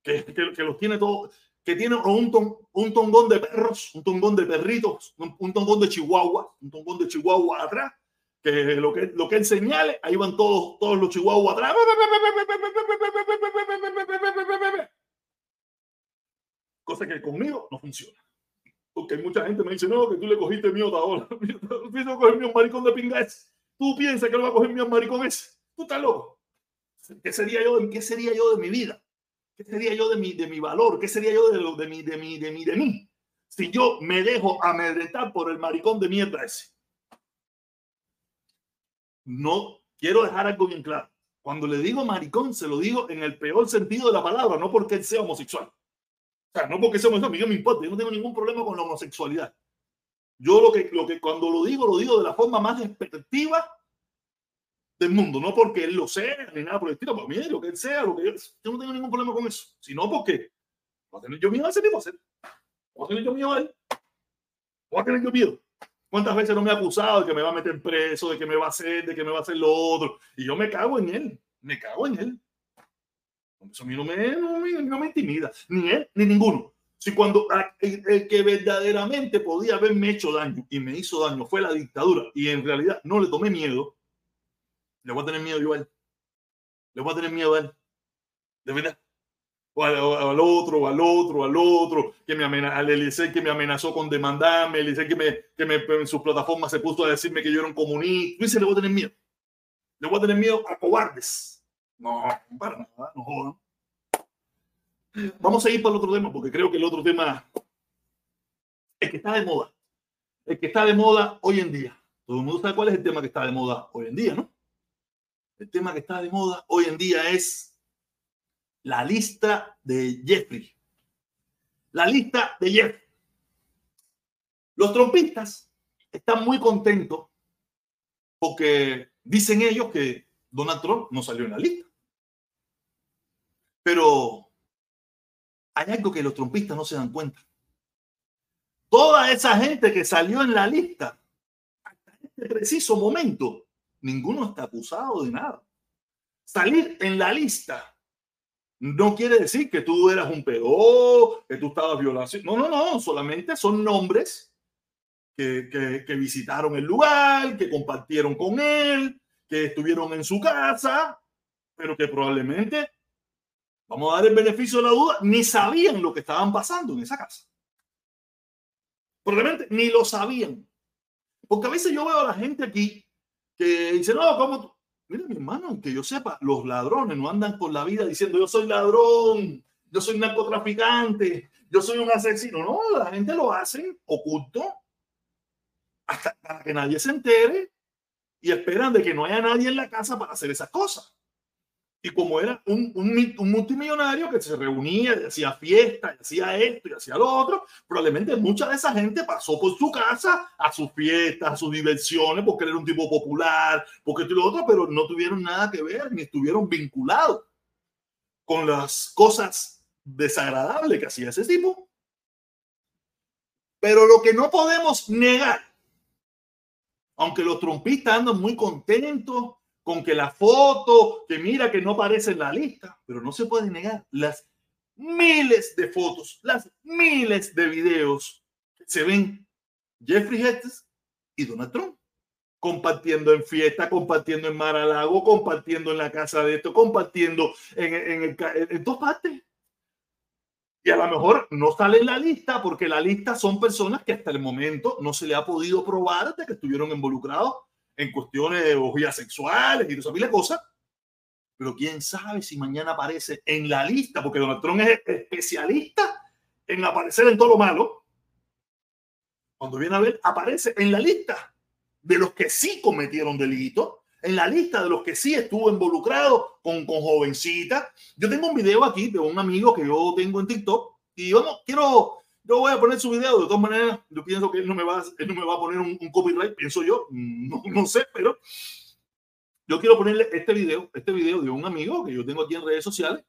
que, que, los tiene todos que tiene un, un tongón de perros, un tongón de perritos, un, un, tongón de chihuahua, un tongón de chihuahua atrás, que lo que, lo que él señale, ahí van todos, todos los chihuahuas atrás. Cosa que conmigo no funciona. Porque mucha gente me dice, no, que tú le cogiste miedo ahora. Tú piensas coger mi maricón de pingas. Tú piensas que lo va a coger mi maricón ese. Tú estás loco. ¿Qué sería yo, ¿Qué sería yo de mi vida? ¿Qué sería yo de mi, de mi valor? ¿Qué sería yo de, lo, de, mi, de, mi, de, mi, de mí? Si yo me dejo amedrentar por el maricón de mierda ese. No quiero dejar algo bien claro. Cuando le digo maricón, se lo digo en el peor sentido de la palabra, no porque él sea homosexual. O sea, no porque sea homosexual, a mí me importa, yo no tengo ningún problema con la homosexualidad. Yo lo que, lo que cuando lo digo, lo digo de la forma más despectiva del mundo, no porque él lo sea ni nada por el estilo, para mí lo que él sea, lo que yo, yo no tengo ningún problema con eso, sino porque voy a tener yo miedo a ese tipo, hacer. a tener yo miedo a él, voy a tener yo miedo. ¿Cuántas veces no me ha acusado de que me va a meter preso, de que me va a hacer, de que me va a hacer lo otro? Y yo me cago en él, me cago en él. Eso a mí no me, no me, intimida, ni él ni ninguno. Si cuando el, que verdaderamente podía haberme hecho daño y me hizo daño fue la dictadura y en realidad no le tomé miedo, le voy a tener miedo yo a él. Le voy a tener miedo a él. De verdad. O al, otro, al otro, al otro, que me amenazó, al Eliseo que me amenazó con demandarme, Eliseo que, me, que me, en su plataforma se puso a decirme que yo era un comunista. Dice, le voy a tener miedo. Le voy a tener miedo a cobardes. No, para nada, no jodan. Vamos a ir para el otro tema, porque creo que el otro tema, el que está de moda, el que está de moda hoy en día. Todo el mundo sabe cuál es el tema que está de moda hoy en día, ¿no? El tema que está de moda hoy en día es la lista de Jeffrey. La lista de Jeffrey. Los trompistas están muy contentos porque dicen ellos que Donald Trump no salió en la lista. Pero hay algo que los trompistas no se dan cuenta. Toda esa gente que salió en la lista, hasta este preciso momento, ninguno está acusado de nada. Salir en la lista no quiere decir que tú eras un peor, que tú estabas violación. No, no, no, solamente son nombres que, que, visitaron el lugar, que compartieron con él, que estuvieron en su casa, pero que probablemente, vamos a dar el beneficio de la duda, ni sabían lo que estaban pasando en esa casa. Probablemente ni lo sabían. Porque a veces yo veo a la gente aquí que dice, no, ¿cómo? Mira, mi hermano, que yo sepa, los ladrones no andan por la vida diciendo, yo soy ladrón, yo soy narcotraficante, yo soy un asesino. No, la gente lo hace oculto hasta para que nadie se entere y esperan de que no haya nadie en la casa para hacer esas cosas. Y como era un, un, multimillonario que se reunía y hacía fiesta, y hacía esto y hacía lo otro, probablemente mucha de esa gente pasó por su casa a sus fiestas, a sus diversiones, porque él era un tipo popular, porque esto y lo otro, pero no tuvieron nada que ver ni estuvieron vinculados con las cosas desagradables que hacía ese tipo. Pero lo que no podemos negar, aunque los trumpistas andan muy contentos, con que la foto, que mira que no aparece en la lista, pero no se puede negar las miles de fotos, las miles de videos se ven Jeffrey Hetz y Donald Trump compartiendo en fiesta, compartiendo en Mar-a-Lago, compartiendo en la casa de esto, compartiendo en, en, en, en partes. Y a lo mejor no sale en la lista porque la lista son personas que hasta el momento no se le ha podido probar de que estuvieron involucrados en cuestiones de orgías sexuales y de cosas. Pero quién sabe si mañana aparece en la lista, porque Donald Trump es especialista en aparecer en todo lo malo. Cuando viene a ver, aparece en la lista de los que sí cometieron delitos, en la lista de los que sí estuvo involucrado con, con jovencitas. Yo tengo un video aquí de un amigo que yo tengo en TikTok y vamos, quiero yo voy a poner su video, de todas maneras, yo pienso que él no me va, él no me va a poner un, copyright, pienso yo, no, no, sé, pero yo quiero ponerle este video, este video de un amigo que yo tengo aquí en redes sociales,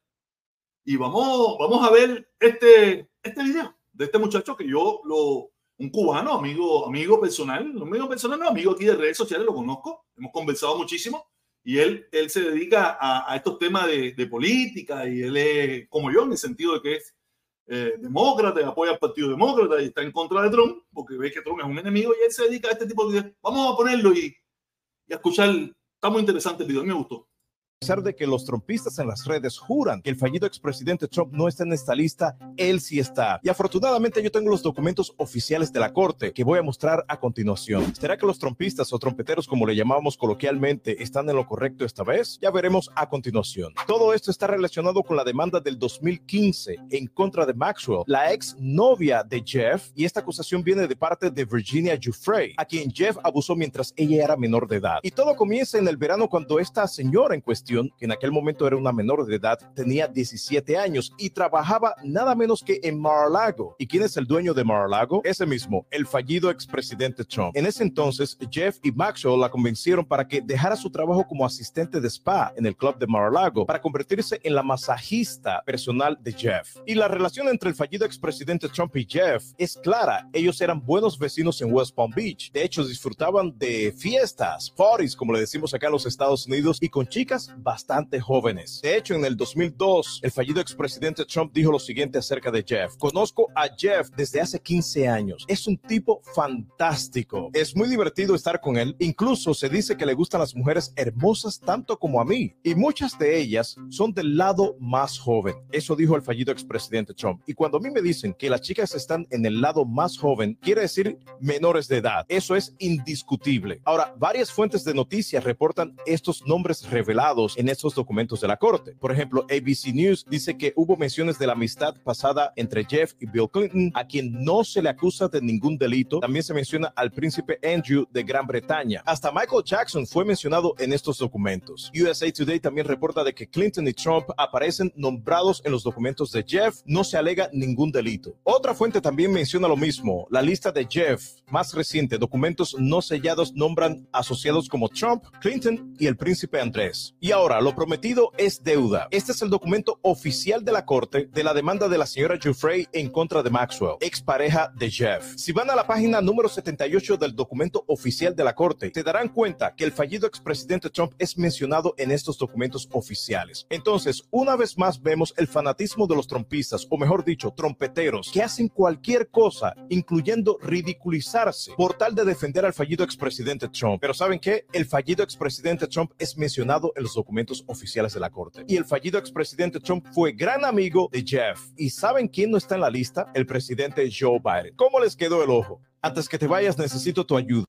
Y vamos, vamos a ver este, este video de este muchacho que yo lo, un cubano, amigo, amigo personal, amigo personal, no, amigo aquí de redes sociales, lo conozco, hemos conversado muchísimo y él, él se dedica a, a estos temas de, de, política y él es como yo en el sentido de que es eh, demócrata, apoya al Partido Demócrata y está en contra de Trump porque ve que Trump es un enemigo y él se dedica a este tipo de. Vamos a ponerlo y, y a escuchar, está muy interesante el video, me gustó. A pesar de que los trompistas en las redes juran que el fallido expresidente Trump no está en esta lista, él sí está. Y afortunadamente yo tengo los documentos oficiales de la corte que voy a mostrar a continuación. ¿Será que los trompistas o trompeteros, como le llamamos coloquialmente, están en lo correcto esta vez? Ya veremos a continuación. Todo esto está relacionado con la demanda del 2015 en contra de Maxwell, la ex novia de Jeff, y esta acusación viene de parte de Virginia Giuffre, a quien Jeff abusó mientras ella era menor de edad. Y todo comienza en el verano cuando esta señora en cuestión que en aquel momento era una menor de edad, tenía 17 años y trabajaba nada menos que en Mar-a-Lago. ¿Y quién es el dueño de Mar-a-Lago? Ese mismo, el fallido expresidente Trump. En ese entonces, Jeff y Maxwell la convencieron para que dejara su trabajo como asistente de spa en el club de Mar-a-Lago para convertirse en la masajista personal de Jeff. Y la relación entre el fallido expresidente Trump y Jeff es clara. Ellos eran buenos vecinos en West Palm Beach. De hecho, disfrutaban de fiestas, parties, como le decimos acá en los Estados Unidos, y con chicas bastante jóvenes. De hecho, en el 2002, el fallido expresidente Trump dijo lo siguiente acerca de Jeff. Conozco a Jeff desde hace 15 años. Es un tipo fantástico. Es muy divertido estar con él. Incluso se dice que le gustan las mujeres hermosas tanto como a mí. Y muchas de ellas son del lado más joven. Eso dijo el fallido expresidente Trump. Y cuando a mí me dicen que las chicas están en el lado más joven, quiere decir menores de edad. Eso es indiscutible. Ahora, varias fuentes de noticias reportan estos nombres revelados en estos documentos de la corte. Por ejemplo, ABC News dice que hubo menciones de la amistad pasada entre Jeff y Bill Clinton, a quien no se le acusa de ningún delito. También se menciona al príncipe Andrew de Gran Bretaña. Hasta Michael Jackson fue mencionado en estos documentos. USA Today también reporta de que Clinton y Trump aparecen nombrados en los documentos de Jeff. No se alega ningún delito. Otra fuente también menciona lo mismo. La lista de Jeff más reciente, documentos no sellados, nombran asociados como Trump, Clinton y el príncipe Andrés. Ahora lo prometido es deuda. Este es el documento oficial de la corte de la demanda de la señora Jeffrey en contra de Maxwell, expareja de Jeff. Si van a la página número 78 del documento oficial de la corte, se darán cuenta que el fallido expresidente Trump es mencionado en estos documentos oficiales. Entonces, una vez más vemos el fanatismo de los trompistas, o mejor dicho, trompeteros, que hacen cualquier cosa, incluyendo ridiculizarse, por tal de defender al fallido expresidente Trump. Pero ¿saben qué? El fallido expresidente Trump es mencionado en los documentos oficiales de la corte. Y el fallido expresidente Trump fue gran amigo de Jeff. ¿Y saben quién no está en la lista? El presidente Joe Biden. ¿Cómo les quedó el ojo? Antes que te vayas, necesito tu ayuda.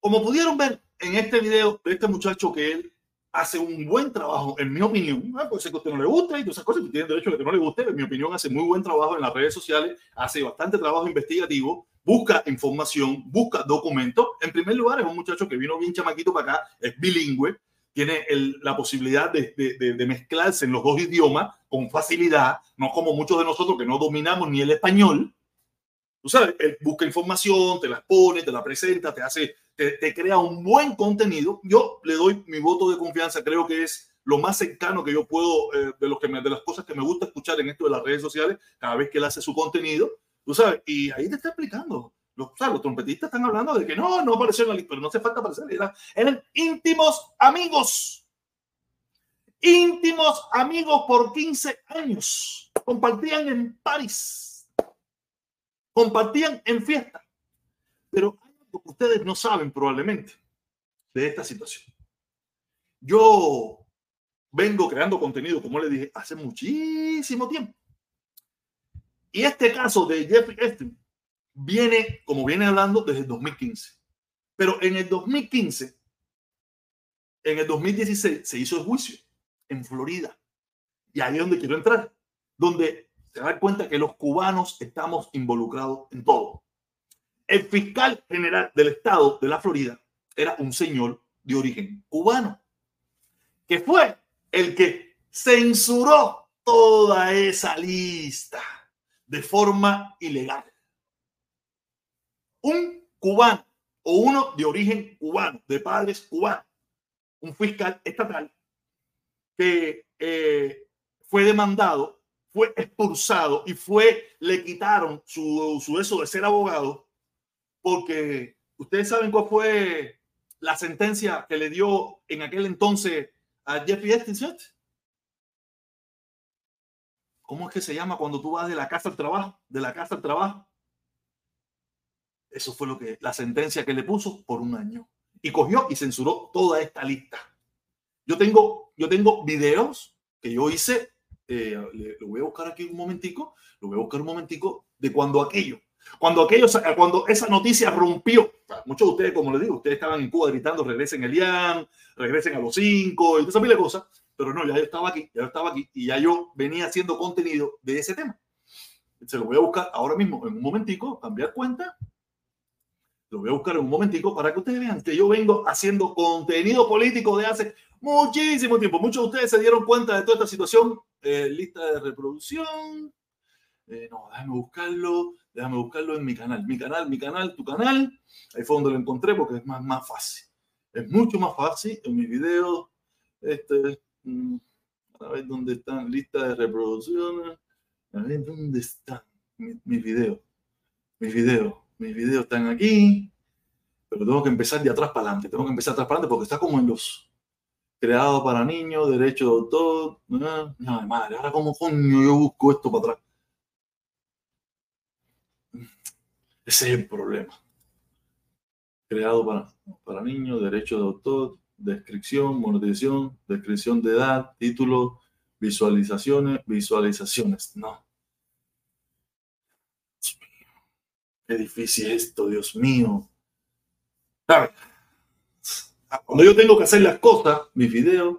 Como pudieron ver en este video de este muchacho que él hace un buen trabajo, en mi opinión. Ah, puede ser que a usted no le guste y todas esas cosas, tiene derecho a que no le guste. En mi opinión, hace muy buen trabajo en las redes sociales, hace bastante trabajo investigativo, busca información, busca documentos. En primer lugar, es un muchacho que vino bien chamaquito para acá, es bilingüe, tiene la posibilidad de, de, mezclarse en los dos idiomas con facilidad, no como muchos de nosotros que no dominamos ni el español. Tú sabes, él busca información, te la pone, te la presenta, te hace, te, te crea un buen contenido. Yo le doy mi voto de confianza, creo que es lo más cercano que yo puedo eh, de, que de las cosas que me gusta escuchar en esto de las redes sociales, cada vez que él hace su contenido, tú sabes, y ahí te está explicando los, trompetistas están hablando de que no, no apareció en la lista, pero no hace falta aparecer. Eran íntimos amigos. Íntimos amigos por 15 años. Compartían en París. Compartían en fiesta. Pero ustedes no saben probablemente de esta situación. Yo vengo creando contenido, como le dije, hace muchísimo tiempo. Y este caso de Jeffrey Epstein viene, como viene hablando, desde el 2015. Pero en el 2015, en el 2016, se hizo el juicio en Florida. Y ahí es donde quiero entrar, donde se da cuenta que los cubanos estamos involucrados en todo. El fiscal general del estado de la Florida era un señor de origen cubano, que fue el que censuró toda esa lista de forma ilegal un cubano o uno de origen cubano, de padres cubanos, un fiscal estatal que eh, fue demandado, fue expulsado y fue, le quitaron su, su eso de ser abogado porque ustedes saben cuál fue la sentencia que le dio en aquel entonces a Jeffrey Epstein. ¿Cómo es que se llama cuando tú vas de la casa al trabajo? De la casa al trabajo. Eso fue lo que la sentencia que le puso por un año. Y cogió y censuró toda esta lista. Yo tengo, yo tengo videos que yo hice, eh, lo voy a buscar aquí un momentico, lo voy a buscar un momentico, de cuando aquello, cuando aquello, cuando esa noticia rompió, muchos de ustedes, como les digo, ustedes estaban en Cuba gritando, regresen el IAN, regresen a los cinco, y esa de cosas, pero no, ya yo estaba aquí, ya yo estaba aquí, y ya yo venía haciendo contenido de ese tema. Se lo voy a buscar ahora mismo, en un momentico, cambiar cuenta, lo voy a buscar en un momentico para que ustedes vean que yo vengo haciendo contenido político de hace muchísimo tiempo. Muchos de ustedes se dieron cuenta de toda esta situación. Eh, lista de reproducción. Eh, no, déjame buscarlo. Déjame buscarlo en mi canal. Mi canal, mi canal, tu canal. Ahí fue donde lo encontré porque es más, más fácil. Es mucho más fácil en mis videos. Este, mm, a ver dónde están. Lista de reproducciones. A ver dónde están mis videos. Mis videos mis videos están aquí, pero tengo que empezar de atrás para adelante. Tengo que empezar de atrás para adelante porque está como en los creados para niños, derecho de autor. No, madre, ahora como coño yo busco esto para atrás. Ese es el problema. Creado para, para niños, derecho de autor, descripción, monetización, descripción de edad, título, visualizaciones, visualizaciones. No. Qué difícil esto, Dios mío. Cuando yo tengo que hacer las cosas, mis videos,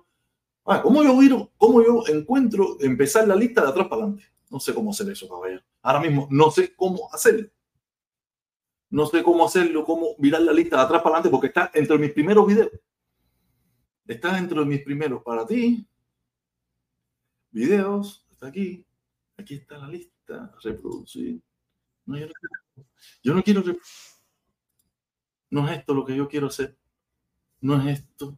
ah, ¿cómo yo miro, cómo yo encuentro empezar la lista de atrás para adelante? No sé cómo hacer eso, caballero. Ahora mismo no sé cómo hacerlo. No sé cómo hacerlo, cómo mirar la lista de atrás para adelante, porque está entre mis primeros videos. Está entre mis primeros para ti. Videos, está aquí. Aquí está la lista. Reproducir. No, no yo no quiero. No es esto lo que yo quiero hacer. No es esto.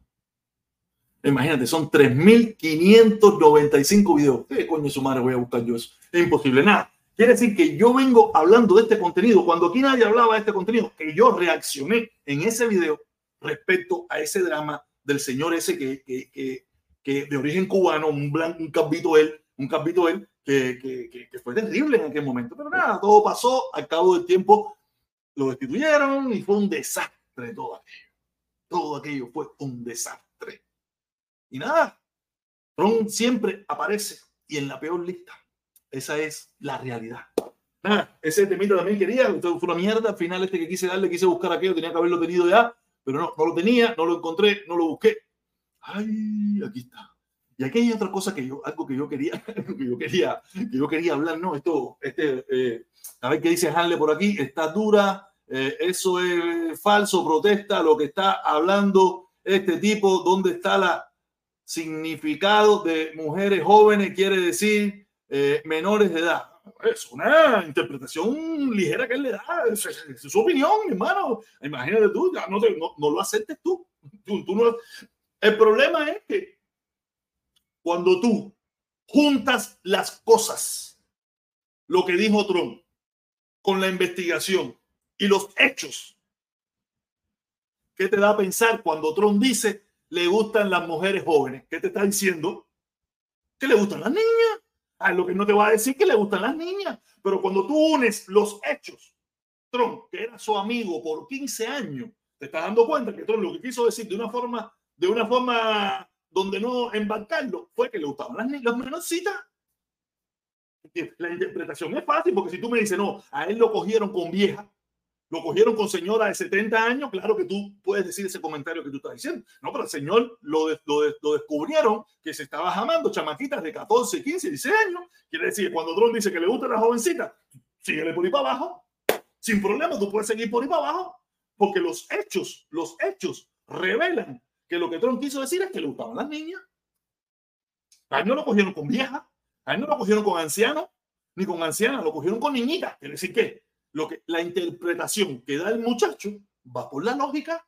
Imagínate, son 3.595 videos. ¿Qué coño su madre voy a buscar yo eso? Es imposible, nada. Quiere decir que yo vengo hablando de este contenido. Cuando aquí nadie hablaba de este contenido, que yo reaccioné en ese video respecto a ese drama del señor ese que, que, que, de origen cubano, un, blanco, un capito él, un capito él, que, fue terrible en aquel momento. Pero nada, todo pasó, al cabo del tiempo lo destituyeron y fue un desastre todo aquello. Todo aquello fue un desastre. Y nada, Trump siempre aparece y en la peor lista. Esa es la realidad. Nada, ese temita también quería, fue una mierda. Al final, este que quise darle, quise buscar aquello, tenía que haberlo tenido ya, pero no, no lo tenía, no lo encontré, no lo busqué. Ay, aquí está. Y aquí hay otra cosa que yo, algo que yo quería, que yo quería, que yo quería hablar, ¿no? Esto, este, eh, a ver qué dice Hanle por aquí, está dura, eh, eso es falso, protesta lo que está hablando este tipo, ¿dónde está la significado de mujeres jóvenes? Quiere decir eh, menores de edad. Es una interpretación ligera que él le da, es, su opinión, hermano. Imagínate tú, ya no, no, lo aceptes tú. tú, tú no, el problema es que cuando tú juntas las cosas, lo que dijo Trump, con la investigación y los hechos, ¿qué te da a pensar cuando Trump dice le gustan las mujeres jóvenes? ¿Qué te está diciendo? Que le gustan las niñas. Ah, lo que no te va a decir que le gustan las niñas. Pero cuando tú unes los hechos, Trump, que era su amigo por 15 años, te estás dando cuenta que Trump lo que quiso decir de una forma, de una forma donde no embarcarlo fue que le gustaban las, las menorcitas. La interpretación es fácil porque si tú me dices, no, a él lo cogieron con vieja, lo cogieron con señora de 70 años, claro que tú puedes decir ese comentario que tú estás diciendo. No, pero el señor lo, lo, descubrieron que se estaba jamando chamaquitas de 14, 15, 16 años. Quiere decir, cuando Drone dice que le gusta la jovencita, síguele por ahí para abajo. Sin problema, tú puedes seguir por ahí para abajo. Porque los hechos, los hechos revelan que lo que Trump quiso decir es que le gustaban las niñas. A él no lo cogieron con viejas, a él no lo cogieron con ancianos, ni con ancianas, lo cogieron con niñitas. Quiere decir que, lo que la interpretación que da el muchacho va por la lógica.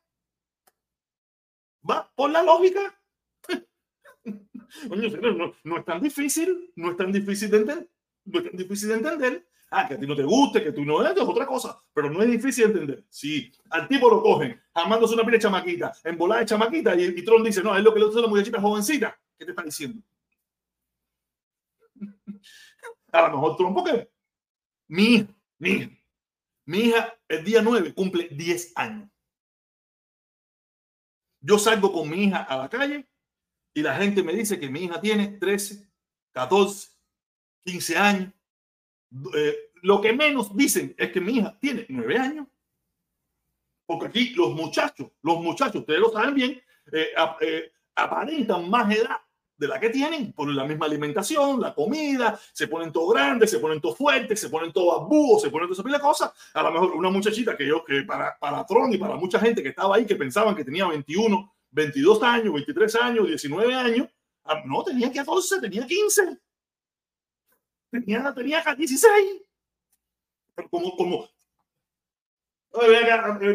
Va por la lógica. no, no, es tan difícil, no es tan difícil de entender, no es tan difícil de entender. Ah, que a ti no te guste, que tú no eres, es otra cosa, pero no es difícil de entender. Si al tipo lo cogen, amándose una pila de chamaquita, en volada de chamaquita, y, y Tron dice, no, es lo que le gusta a la muchachita jovencita, ¿qué te está diciendo? A lo mejor Tron, porque mi hija, mi hija, mi hija el día 9 cumple 10 años. Yo salgo con mi hija a la calle y la gente me dice que mi hija tiene 13, 14, 15 años. Eh, lo que menos dicen es que mi hija tiene 9 años. Porque aquí los muchachos, los muchachos, ustedes lo saben bien, eh, eh, aparentan más edad de la que tienen por la misma alimentación, la comida, se ponen todo grandes, se ponen todo fuertes, se ponen todo abúos, se ponen toda esa cosas. A lo mejor una muchachita que yo, que para, para Tron y para mucha gente que estaba ahí, que pensaban que tenía 21, 22 años, 23 años, 19 años, ah, no, tenía 14, tenía 15, tenía, tenía 16. Pero como, como,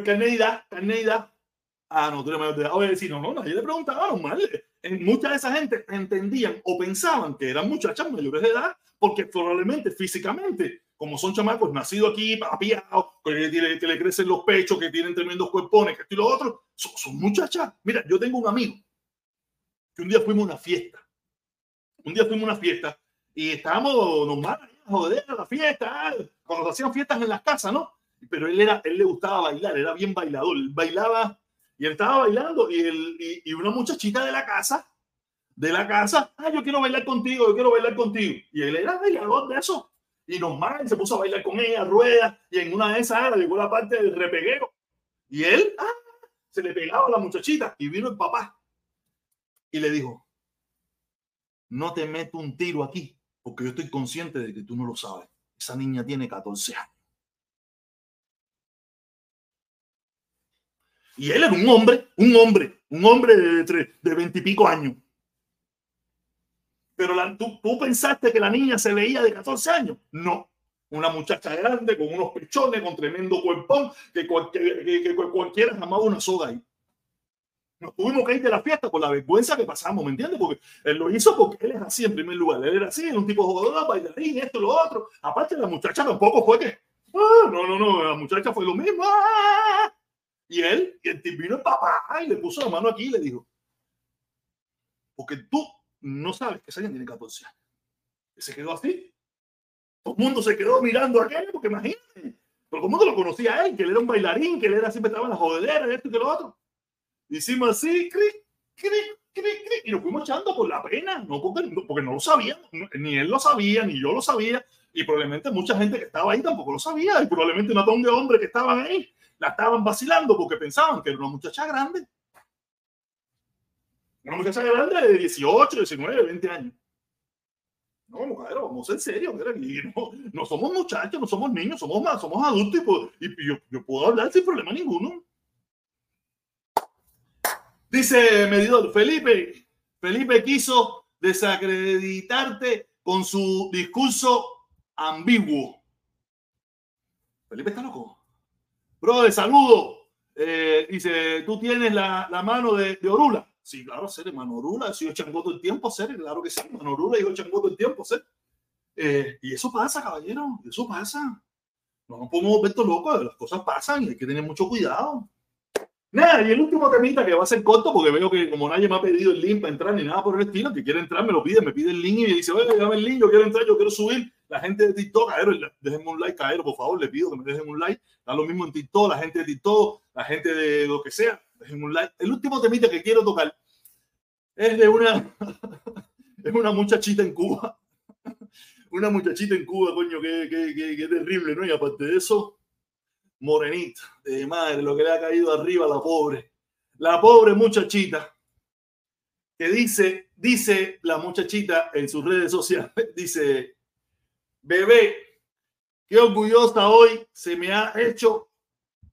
carne de Ah, no, tú eres mayor de edad. Oye, si no, no, nadie le preguntaba, normal. Mucha de esa gente entendían o pensaban que eran muchachas mayores de edad porque probablemente físicamente, como son chamacos nacidos aquí, papiados, que, le, que le crecen los pechos, que tienen tremendos cuerpones, que esto y lo otro, son, son muchachas. Mira, yo tengo un amigo que un día fuimos a una fiesta. Un día fuimos a una fiesta y estábamos normal, joder, a la fiesta, cuando hacían fiestas en las casas, ¿no? Pero él, era, él le gustaba bailar, era bien bailador, bailaba y él estaba bailando y, el, y, una muchachita de la casa, de la casa, ah, yo quiero bailar contigo, yo quiero bailar contigo. Y él era bailador de eso. Y normal, se puso a bailar con ella, rueda, y en una de esas llegó la parte del repeguero. Y él, ah, se le pegaba a la muchachita y vino el papá y le dijo, no te meto un tiro aquí, porque yo estoy consciente de que tú no lo sabes. Esa niña tiene 14 años. Y él era un hombre, un hombre, un hombre de, de veintipico años. Pero ¿tú, tú pensaste que la niña se veía de 14 años. No. Una muchacha grande, con unos pechones, con tremendo cuerpón, que, cualquier, que, cualquiera jamás una soga ahí. Nos tuvimos que ir de la fiesta por la vergüenza que pasamos, ¿me entiendes? Porque él lo hizo porque él es así en primer lugar. Él era así, era un tipo jugador, bailarín, esto, lo otro. Aparte, la muchacha tampoco fue que. Ah, no, no, no, la muchacha fue lo mismo. Ah, y él, y el vino el papá y le puso la mano aquí y le dijo, porque tú no sabes que esa niña tiene 14 años. Y se quedó así. Todo el mundo se quedó mirando a aquel, porque imagínate. Todo el mundo lo conocía a él, que él era un bailarín, que él era siempre estaba en la jodedera, esto y que lo otro. Hicimos así, cric, cric, cric, cric, y nos fuimos echando por la pena, no porque, porque no lo sabíamos, ni él lo sabía, ni yo lo sabía, y probablemente mucha gente que estaba ahí tampoco lo sabía, y probablemente un montón de hombres que estaban ahí la estaban vacilando porque pensaban que era una muchacha grande. Una muchacha grande de 18, 19, 20 años. No, mujer, vamos en serio. No, no, somos muchachos, no somos niños, somos más, somos adultos y, yo, puedo hablar sin problema ninguno. Dice medidor, Felipe, Felipe quiso desacreditarte con su discurso ambiguo. Felipe está loco. Bro, de saludo. Eh, dice, ¿tú tienes la, la mano de, de, Orula? Sí, claro, ser mano Orula. Si yo chango todo el tiempo, ser, claro que sí, mano Orula, yo chango todo el tiempo, ser. Eh, y eso pasa, caballero, eso pasa. No nos podemos ver locos, las cosas pasan y hay que tener mucho cuidado. Nada, y el último temita que va a ser corto, porque veo que como nadie me ha pedido el link para entrar ni nada por el estilo, que quiere entrar, me lo pide, me pide el link y me dice, oye, dame el link, yo quiero entrar, yo quiero subir la gente de TikTok, déjenme un like, caer, por favor, le pido que me dejen un like. Da lo mismo en TikTok, la gente de TikTok, la gente de lo que sea, déjenme un like. El último temita que quiero tocar es de una, es una muchachita en Cuba. una muchachita en Cuba, coño, que, que, que, terrible, ¿no? Y aparte de eso, morenita, de madre, lo que le ha caído arriba a la pobre. La pobre muchachita que dice, dice la muchachita en sus redes sociales, dice, Bebé, qué orgullosa hoy se me ha hecho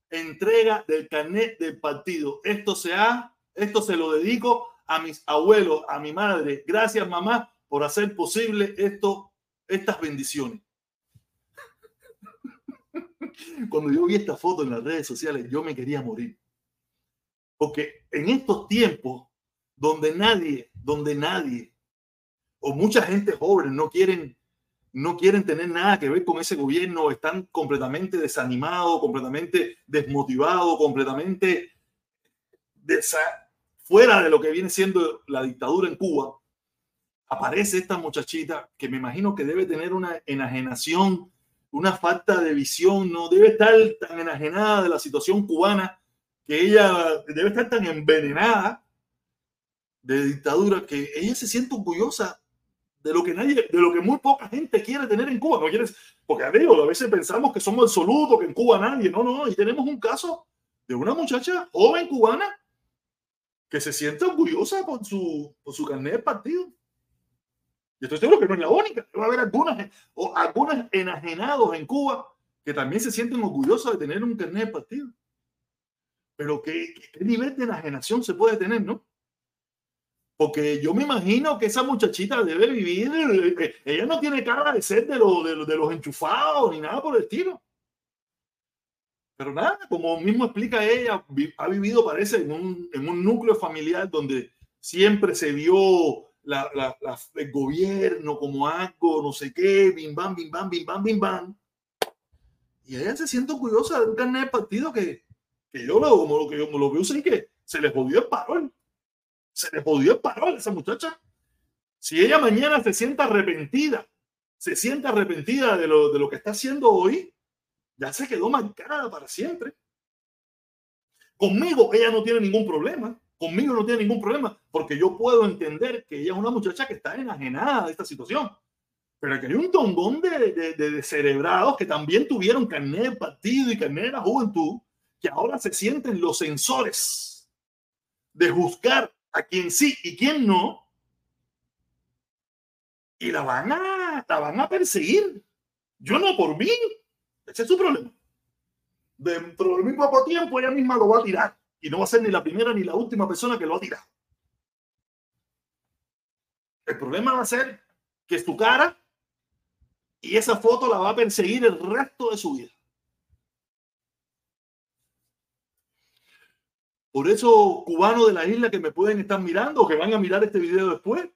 entrega del carnet del partido. Esto se ha, esto se lo dedico a mis abuelos, a mi madre. Gracias, mamá, por hacer posible esto, estas bendiciones. Cuando yo vi esta foto en las redes sociales, yo me quería morir. Porque en estos tiempos donde nadie, donde nadie o mucha gente joven no quieren, no quieren tener nada que ver con ese gobierno, están completamente desanimados, completamente desmotivados, completamente fuera de lo que viene siendo la dictadura en Cuba, aparece esta muchachita que me imagino que debe tener una enajenación, una falta de visión, no debe estar tan enajenada de la situación cubana que ella debe estar tan envenenada de dictadura que ella se siente orgullosa de lo que nadie, de lo que muy poca gente quiere tener en Cuba. No quieres, porque a veces pensamos que somos absolutos, que en Cuba nadie. No, no, y tenemos un caso de una muchacha joven cubana que se siente orgullosa por su, por su carnet de partido. Y estoy seguro que no es la única. Va a haber algunas, o algunos enajenados en Cuba que también se sienten orgullosos de tener un carnet de partido. Pero ¿qué, qué nivel de enajenación se puede tener, no? Porque yo me imagino que esa muchachita debe vivir, eh, eh, ella no tiene cara de ser de, de, de los enchufados ni nada por el estilo. Pero nada, como mismo explica ella, ha vivido, parece, en un, en un núcleo familiar donde siempre se vio la, la, el gobierno como algo, no sé qué, bim bam, bim bam, bim bam, bim bam. Y ella se siente orgullosa de un carnet de partido que, que yo lo, como lo que yo lo veo, sí que se le jodió el parol se le jodió el parol a esa muchacha. Si ella mañana se sienta arrepentida, se siente arrepentida de lo, de lo que está haciendo hoy, ya se quedó marcada para siempre. Conmigo ella no tiene ningún problema. Conmigo no tiene ningún problema porque yo puedo entender que ella es una muchacha que está enajenada de esta situación. Pero que hay un tongón de, de, de, cerebrados que también tuvieron carnet de partido y carnet de la juventud, que ahora se sienten los sensores de juzgar a quien sí y quien no, y la van a, la van a perseguir. Yo no por mí. Ese es su problema. Dentro del mismo tiempo, ella misma lo va a tirar. Y no va a ser ni la primera ni la última persona que lo va a tirar. El problema va a ser que su cara y esa foto la va a perseguir el resto de su vida. Por eso, cubanos de la isla que me pueden estar mirando o que van a mirar este video después,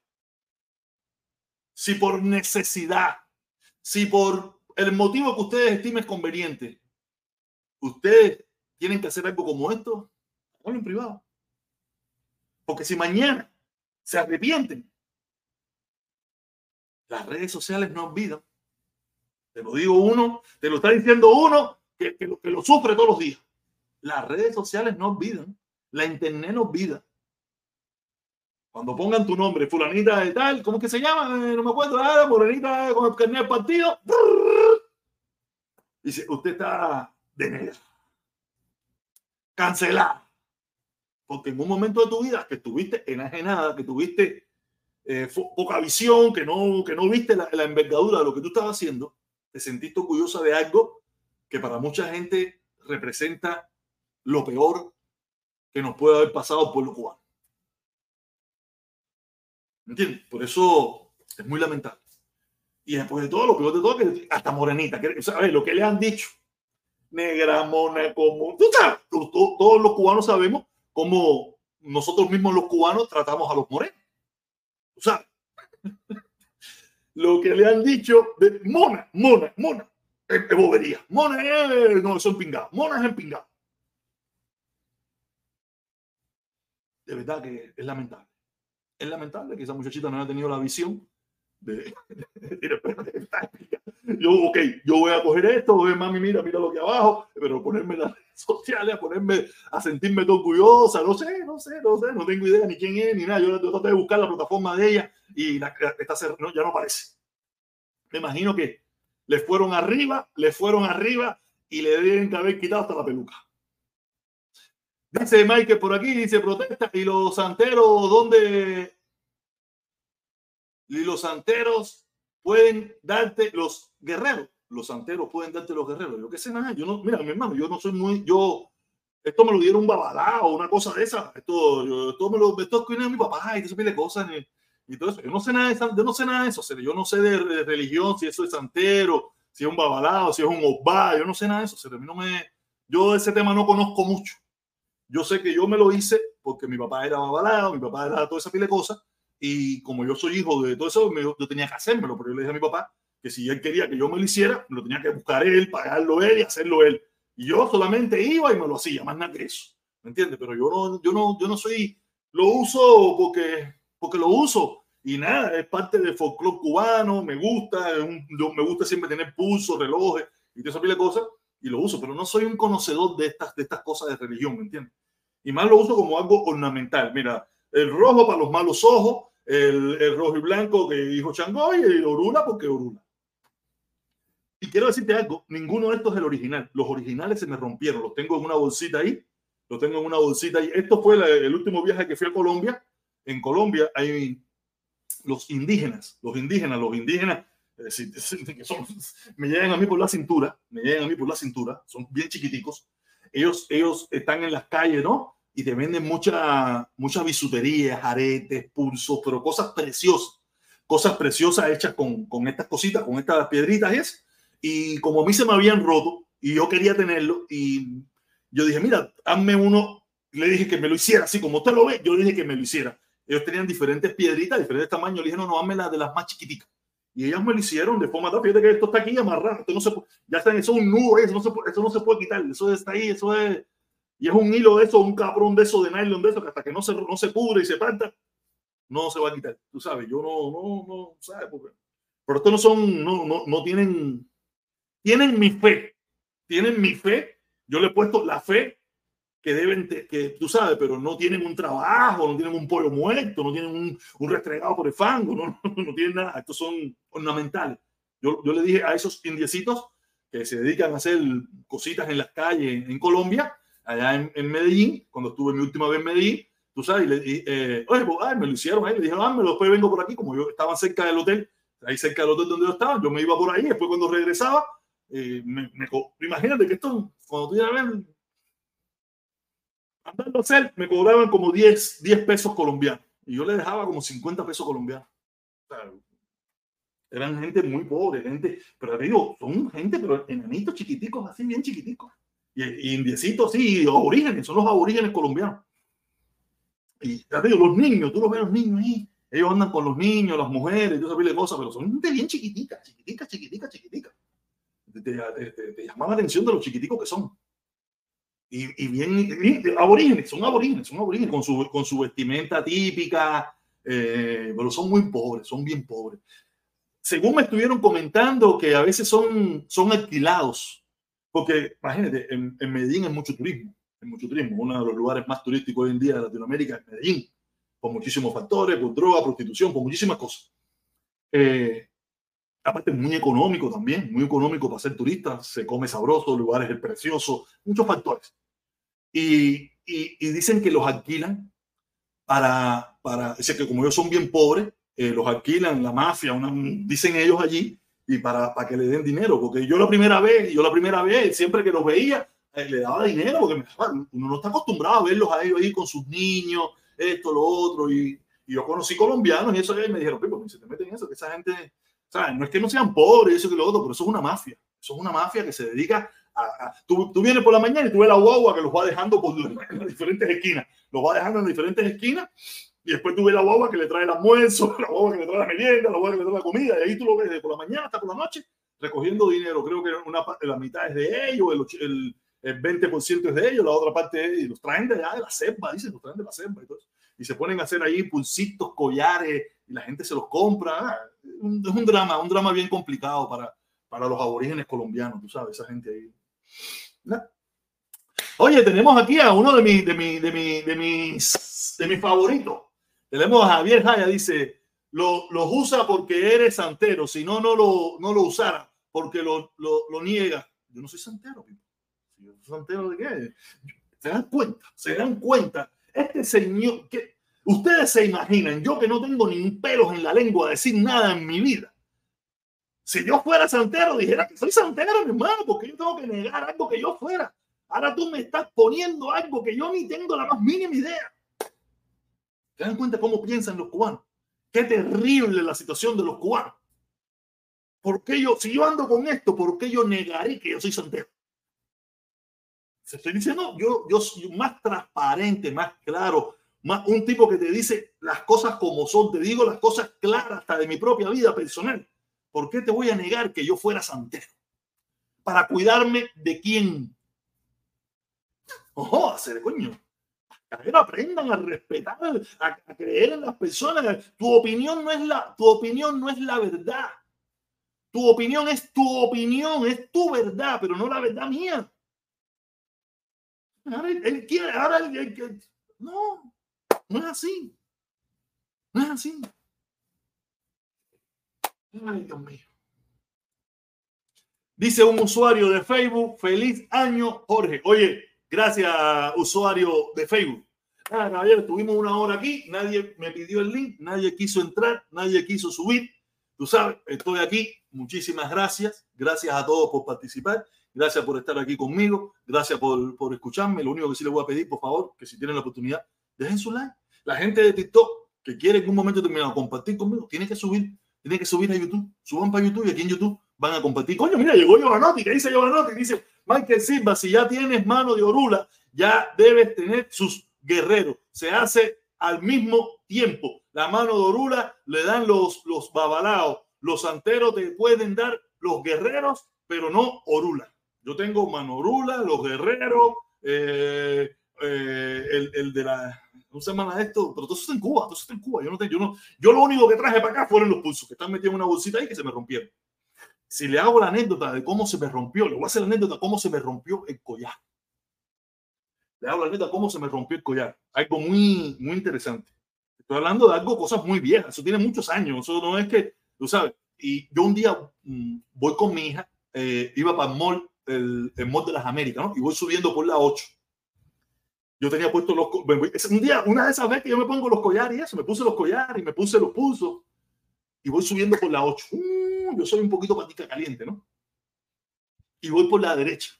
si por necesidad, si por el motivo que ustedes estimen conveniente, ustedes tienen que hacer algo como esto, háganlo en privado. Porque si mañana se arrepienten, las redes sociales no olvidan. Te lo digo uno, te lo está diciendo uno que, que, que lo sufre todos los días. Las redes sociales no olvidan. La internet nos vida. Cuando pongan tu nombre, fulanita de tal, ¿cómo que se llama? Eh, no me acuerdo, ah, morenita con el carnet del partido. Dice, usted está de negro. Cancelado. Porque en un momento de tu vida que estuviste enajenada, que tuviste eh, poca visión, que no, que no viste la, la envergadura de lo que tú estabas haciendo, te sentiste orgullosa de algo que para mucha gente representa lo peor que nos puede haber pasado por lo cubano. ¿Entiendes? Por eso es muy lamentable. Y después de todo, lo peor de todo, que hasta morenita, que, ¿sabes? Lo que le han dicho, negra, mona, como, tú sabes, todos los cubanos sabemos cómo nosotros mismos los cubanos tratamos a los morenos. ¿Tú sabes? lo que le han dicho de mona, mona, mona, es, bobería. Mona es, no, son pingados. Mona es empingado. de verdad que es lamentable. Es lamentable que esa muchachita no haya tenido la visión yo, ok, yo voy a coger esto, voy a mami, mira, mira lo que abajo, pero ponerme las redes sociales, a ponerme, a sentirme todo orgullosa, no sé, no sé, no sé, no tengo idea ni quién es, ni nada. Yo traté de buscar la plataforma de ella y está, ya no aparece. Me imagino que le fueron arriba, le fueron arriba y le deben que haber quitado hasta la peluca. Dice Mike por aquí, dice protesta. ¿Y los santeros dónde? Y los santeros pueden darte los guerreros. Los santeros pueden darte los guerreros. Yo qué sé nada. Yo no, mira, mi hermano, yo no soy muy. Yo, esto me lo dieron un babalá o una cosa de esa. Esto, yo, esto me lo esto es mi papá y todo ese de cosas. Y, todo eso. Yo no sé nada de. Yo no sé nada de eso. Yo no sé de, religión, si eso es santero, si es un babalá si es un obá. Yo no sé nada de eso. A mí no me, yo de ese tema no conozco mucho. Yo sé que yo me lo hice porque mi papá era babalado, mi papá era toda esa pila de cosas, Y como yo soy hijo de todo eso, yo tenía que hacérmelo, pero yo le dije a mi papá que si él quería que yo me lo hiciera, lo tenía que buscar él, pagarlo él y hacerlo él. Y yo solamente iba y me lo hacía, más nada que eso. ¿Me entiendes? Pero yo no, yo no, yo no soy, lo uso porque, porque lo uso. Y nada, es parte del folclore cubano, me gusta, me gusta siempre tener pulso, relojes y toda esa pila de cosas, y lo uso, pero no soy un conocedor de estas, de estas cosas de religión, ¿me entiendes? Y más lo uso como algo ornamental. Mira, el rojo para los malos ojos, el, el rojo y blanco que dijo Changoy, y el orula porque orula. Y quiero decirte algo, ninguno de estos es el original. Los originales se me rompieron, los tengo en una bolsita ahí, los tengo en una bolsita ahí. Esto fue el último viaje que fui a Colombia. En Colombia hay los indígenas, los indígenas, los indígenas, son, me llegan a mí por la cintura, me llegan a mí por la cintura, son bien chiquiticos. Ellos, ellos están en las calles, ¿no? Y te venden mucha, muchas bisuterías, aretes, pulsos, pero cosas preciosas, cosas preciosas hechas con, con estas cositas, con estas piedritas, es y como a mí se me habían roto y yo quería tenerlo, y yo dije, mira, hazme uno. Le dije que me lo hiciera, así como usted lo ve, yo le dije que me lo hiciera. Ellos tenían diferentes piedritas, diferentes tamaños. Le dije, no, no, hazme las de las más chiquititas. Y ellas me lo hicieron de forma tal, fíjate que esto está aquí amarrado, esto no se ya está, eso es un nudo, eso no, se, eso no se puede quitar, eso está ahí, eso es, y es un hilo de eso, un cabrón de eso, de nylon de eso, que hasta que no se, no se pudre y se parta, no se va a quitar, tú sabes, yo no, no, no, ¿sabes? pero estos no son, no, no, no tienen, tienen mi fe, tienen mi fe. Yo le he puesto la fe que deben, que tú sabes, pero no tienen un trabajo, no tienen un pollo muerto, no tienen un, un restregado por el fango, no, no, tienen nada. Estos son ornamentales. Yo, yo le dije a esos indiecitos que se dedican a hacer cositas en las calles en Colombia, allá en, en Medellín, cuando estuve mi última vez en Medellín, tú sabes, y le, eh, oye, pues, ay, me lo hicieron ahí, le dije, ah, me lo después vengo por aquí, como yo estaba cerca del hotel, ahí cerca del hotel donde yo estaba, yo me iba por ahí, después cuando regresaba, eh, me, imagínate que esto, cuando tú ya ves, andando a hacer, me cobraban como 10, 10 pesos colombianos y yo le dejaba como 50 pesos colombianos. eran gente muy pobre, gente, pero te digo, son gente, pero enanitos chiquiticos, así bien chiquiticos. Y, indiecitos, sí, aborígenes, son los aborígenes colombianos. Y te digo, los niños, tú los ves los niños ahí, ellos andan con los niños, las mujeres, yo sabía cosas, pero son gente bien chiquitica, chiquitica, chiquitica, chiquitica te, llama la atención de los chiquiticos que son. Y, y bien, aborígenes, son aborígenes, son aborígenes, con su, con su vestimenta típica, eh, pero son muy pobres, son bien pobres. Según me estuvieron comentando que a veces son, son alquilados, porque imagínate, en, en Medellín hay mucho turismo, hay mucho turismo, uno de los lugares más turísticos hoy en día de Latinoamérica es Medellín, por muchísimos factores, por droga, prostitución, por muchísimas cosas. Eh, aparte muy económico también, muy económico para ser turista, se come sabroso, lugares es precioso, muchos factores. Y, y, dicen que los alquilan para, para, dice que como ellos son bien pobres, eh, los alquilan la mafia, una, dicen ellos allí, y para, para que le den dinero, porque yo la primera vez, yo la primera vez, siempre que los veía, eh, le daba dinero, porque uno no está acostumbrado a verlos a ellos ahí con sus niños, esto, lo otro, y, y yo conocí colombianos y eso me dijeron, pues, se te meten en eso, que esa gente no es que no sean pobres, eso que lo otro, pero eso es una mafia. Eso es una mafia que se dedica a. tú, tú, vienes por la mañana y tú ves la guagua que los va dejando por las diferentes esquinas. Los va dejando en diferentes esquinas y después tú ves la guagua que le trae el almuerzo, la guagua que le trae la merienda, la guagua que le trae la comida. Y ahí tú lo ves de por la mañana hasta por la noche recogiendo dinero. Creo que una la mitad es de ellos, el, el, 20% es de ellos, la otra parte es, y los traen de allá de la selva, dicen, los traen de la selva y Y se ponen a hacer ahí pulsitos, collares, y la gente se los compra es un drama, un drama bien complicado para, para los aborígenes colombianos, tú sabes, esa gente ahí. Oye, tenemos aquí a uno de, mis de, mi, de, mi, de, mis, de mis favoritos. Tenemos a Javier Jaya, dice, lo, los usa porque eres santero, si no, no lo, no lo usara, porque lo, lo, lo niega. Yo no soy santero, yo soy santero de qué? Se dan cuenta, se dan cuenta. Este señor, que Ustedes se imaginan, yo que no tengo ni un pelo en la lengua, decir nada en mi vida. Si yo fuera santero, dijera que soy santero, mi hermano, porque yo tengo que negar algo que yo fuera. Ahora tú me estás poniendo algo que yo ni tengo la más mínima idea. ¿Se dan cuenta cómo piensan los cubanos? Qué terrible la situación de los cubanos. ¿Por qué yo, si yo ando con esto, por qué yo negaré que yo soy santero? Se estoy diciendo, yo, yo soy más transparente, más claro, más un tipo que te dice las cosas como son, te digo las cosas claras hasta de mi propia vida personal. ¿Por qué te voy a negar que yo fuera santero? Para cuidarme de quién. Ojo, hacer coño. Aprendan a respetar, a, creer en las personas. Tu opinión no es la, tu opinión no es la verdad. Tu opinión es tu opinión, es tu verdad, pero no la verdad mía. Él, quiere, ahora no, no es así. No es así. Dios mío. Dice un usuario de Facebook, feliz año, Jorge. Oye, gracias, usuario de Facebook. Ah, ayer tuvimos una hora aquí, nadie me pidió el link, nadie quiso entrar, nadie quiso subir. Tú sabes, estoy aquí. Muchísimas gracias. Gracias a todos por participar. Gracias por estar aquí conmigo. Gracias por, por escucharme. Lo único que sí les voy a pedir, por favor, que si tienen la oportunidad, dejen su like. La gente de TikTok que quiere en un momento determinado compartir conmigo, tiene que subir tienen que subir a YouTube. Suban para YouTube y aquí en YouTube van a compartir. Coño, mira, llegó Giovanotti. ¿Qué dice Giovanotti? Dice, Michael Silva, si ya tienes mano de orula, ya debes tener sus guerreros. Se hace al mismo tiempo. La mano de orula le dan los, los babalaos. Los santeros te pueden dar los guerreros, pero no orula. Yo tengo mano orula, los guerreros, eh, eh, el, el de la no se llama esto, pero todo eso está en Cuba, todo eso está en Cuba. Yo, no, yo, no, yo lo único que traje para acá fueron los pulsos, que están metidos en una bolsita ahí que se me rompieron. Si le hago la anécdota de cómo se me rompió, le voy a hacer la anécdota de cómo se me rompió el collar. Le hago la anécdota de cómo se me rompió el collar. Algo muy, muy interesante. Estoy hablando de algo, cosas muy viejas. Eso tiene muchos años. Eso no es que, tú sabes. Y yo un día mm, voy con mi hija, eh, iba para el mall, el, el mall de las Américas, ¿no? Y voy subiendo por la 8 yo tenía puesto los un día, una de esas veces que yo me pongo los collares y eso, me puse los collares y me puse los pulsos y voy subiendo por la 8. Uh, yo soy un poquito patica caliente, ¿no? Y voy por la derecha.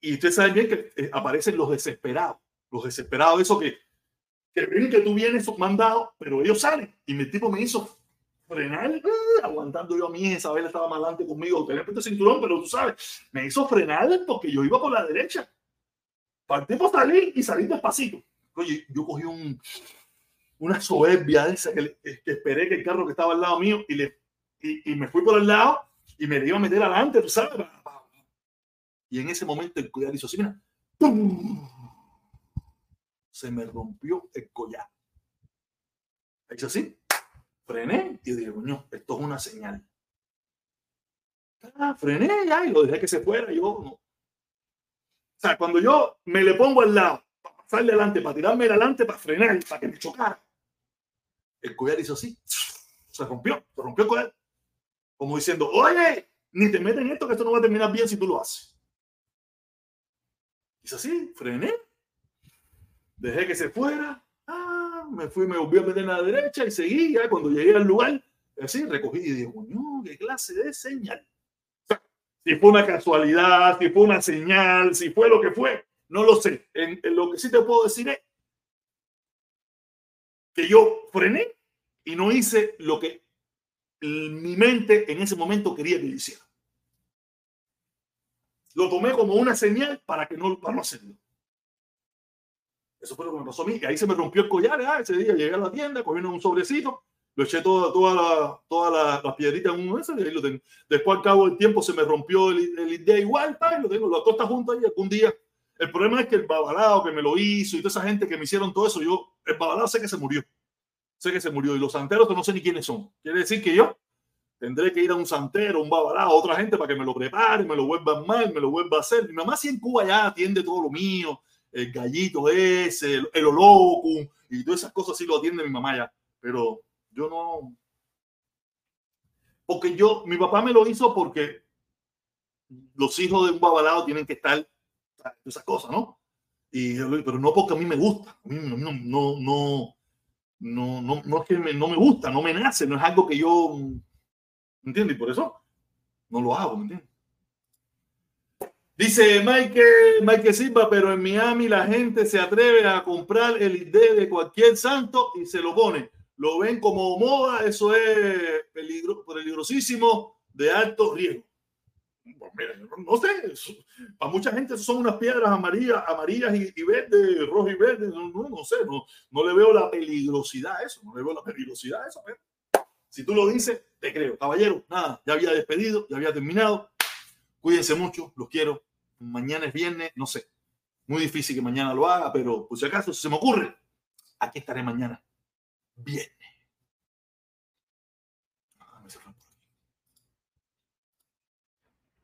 Y ustedes saben bien que eh, aparecen los desesperados, los desesperados, eso que, que ven que tú vienes mandado, pero ellos salen. Y mi tipo me hizo frenar, uh, aguantando yo a mí, Isabel estaba más adelante conmigo, tenía puesto cinturón, pero tú sabes, me hizo frenar porque yo iba por la derecha Partimos salir y salir despacito. Oye, yo cogí un, una soberbia esa que, esperé que el carro que estaba al lado mío y, le, y, me fui por el lado y me iba a meter adelante, tú sabes. Y en ese momento el collar hizo así, mira, se me rompió el collar. Hecho así, frené y dije, coño, esto es una señal. Ah, frené ya y lo dejé que se fuera. Yo no, o sea, cuando yo me le pongo al lado, para pasarle adelante, para tirarme adelante, para frenar, para que me chocara, el collar hizo así, se rompió, se rompió el collar. Como diciendo, oye, ni te metes en esto, que esto no va a terminar bien si tú lo haces. Hizo así, frené, dejé que se fuera, ah, me fui, me volví a meter en la derecha y seguí. Ya cuando llegué al lugar, así recogí y dije, coño, qué clase de señal si fue una casualidad, si fue una señal, si fue lo que fue, no lo sé. En, lo que sí te puedo decir es que yo frené y no hice lo que mi mente en ese momento quería que hiciera. Lo tomé como una señal para que no, para no hacerlo. Eso fue lo que me pasó a mí. Y ahí se me rompió el collar. Ah, ese día llegué a la tienda, cogí un sobrecito lo eché todas toda la, toda las piedritas en uno de esos y ahí lo tengo. Después, al cabo del tiempo, se me rompió el, el idea igual, y lo tengo, lo todo está junto ahí algún día. El problema es que el babalao que me lo hizo y toda esa gente que me hicieron todo eso, yo, el babalao sé que se murió. Sé que se murió. Y los santeros, que no sé ni quiénes son. Quiere decir que yo tendré que ir a un santero, un babalao, otra gente para que me lo prepare, me lo vuelvan mal, me lo vuelva a hacer. Mi mamá sí en Cuba ya atiende todo lo mío, el gallito ese, el, el y todas esas cosas sí lo atiende mi mamá ya. Pero yo no. Porque yo, mi papá me lo hizo porque los hijos de un babalado tienen que estar esas cosas, ¿no? Y, pero no porque a mí me gusta. A mí no, no, no, no, no, no es que me, no me gusta, no me nace, no es algo que yo. ¿Entiendes? Y por eso no lo hago, ¿me entiendes? Dice Mike, Mike Silva, pero en Miami la gente se atreve a comprar el ID de cualquier santo y se lo pone lo ven como moda, eso es peligro, peligrosísimo, de alto riesgo. Pues no sé, para mucha gente son unas piedras amarillas, amarillas y, verdes, rojo y verde, no, no, sé, no, no le veo la peligrosidad a eso, no le veo la peligrosidad a eso, si tú lo dices, te creo. Caballero, nada, ya había despedido, ya había terminado. Cuídense mucho, los quiero. Mañana es viernes, no sé. Muy difícil que mañana lo haga, pero por si acaso, si se me ocurre, aquí estaré mañana. Viernes.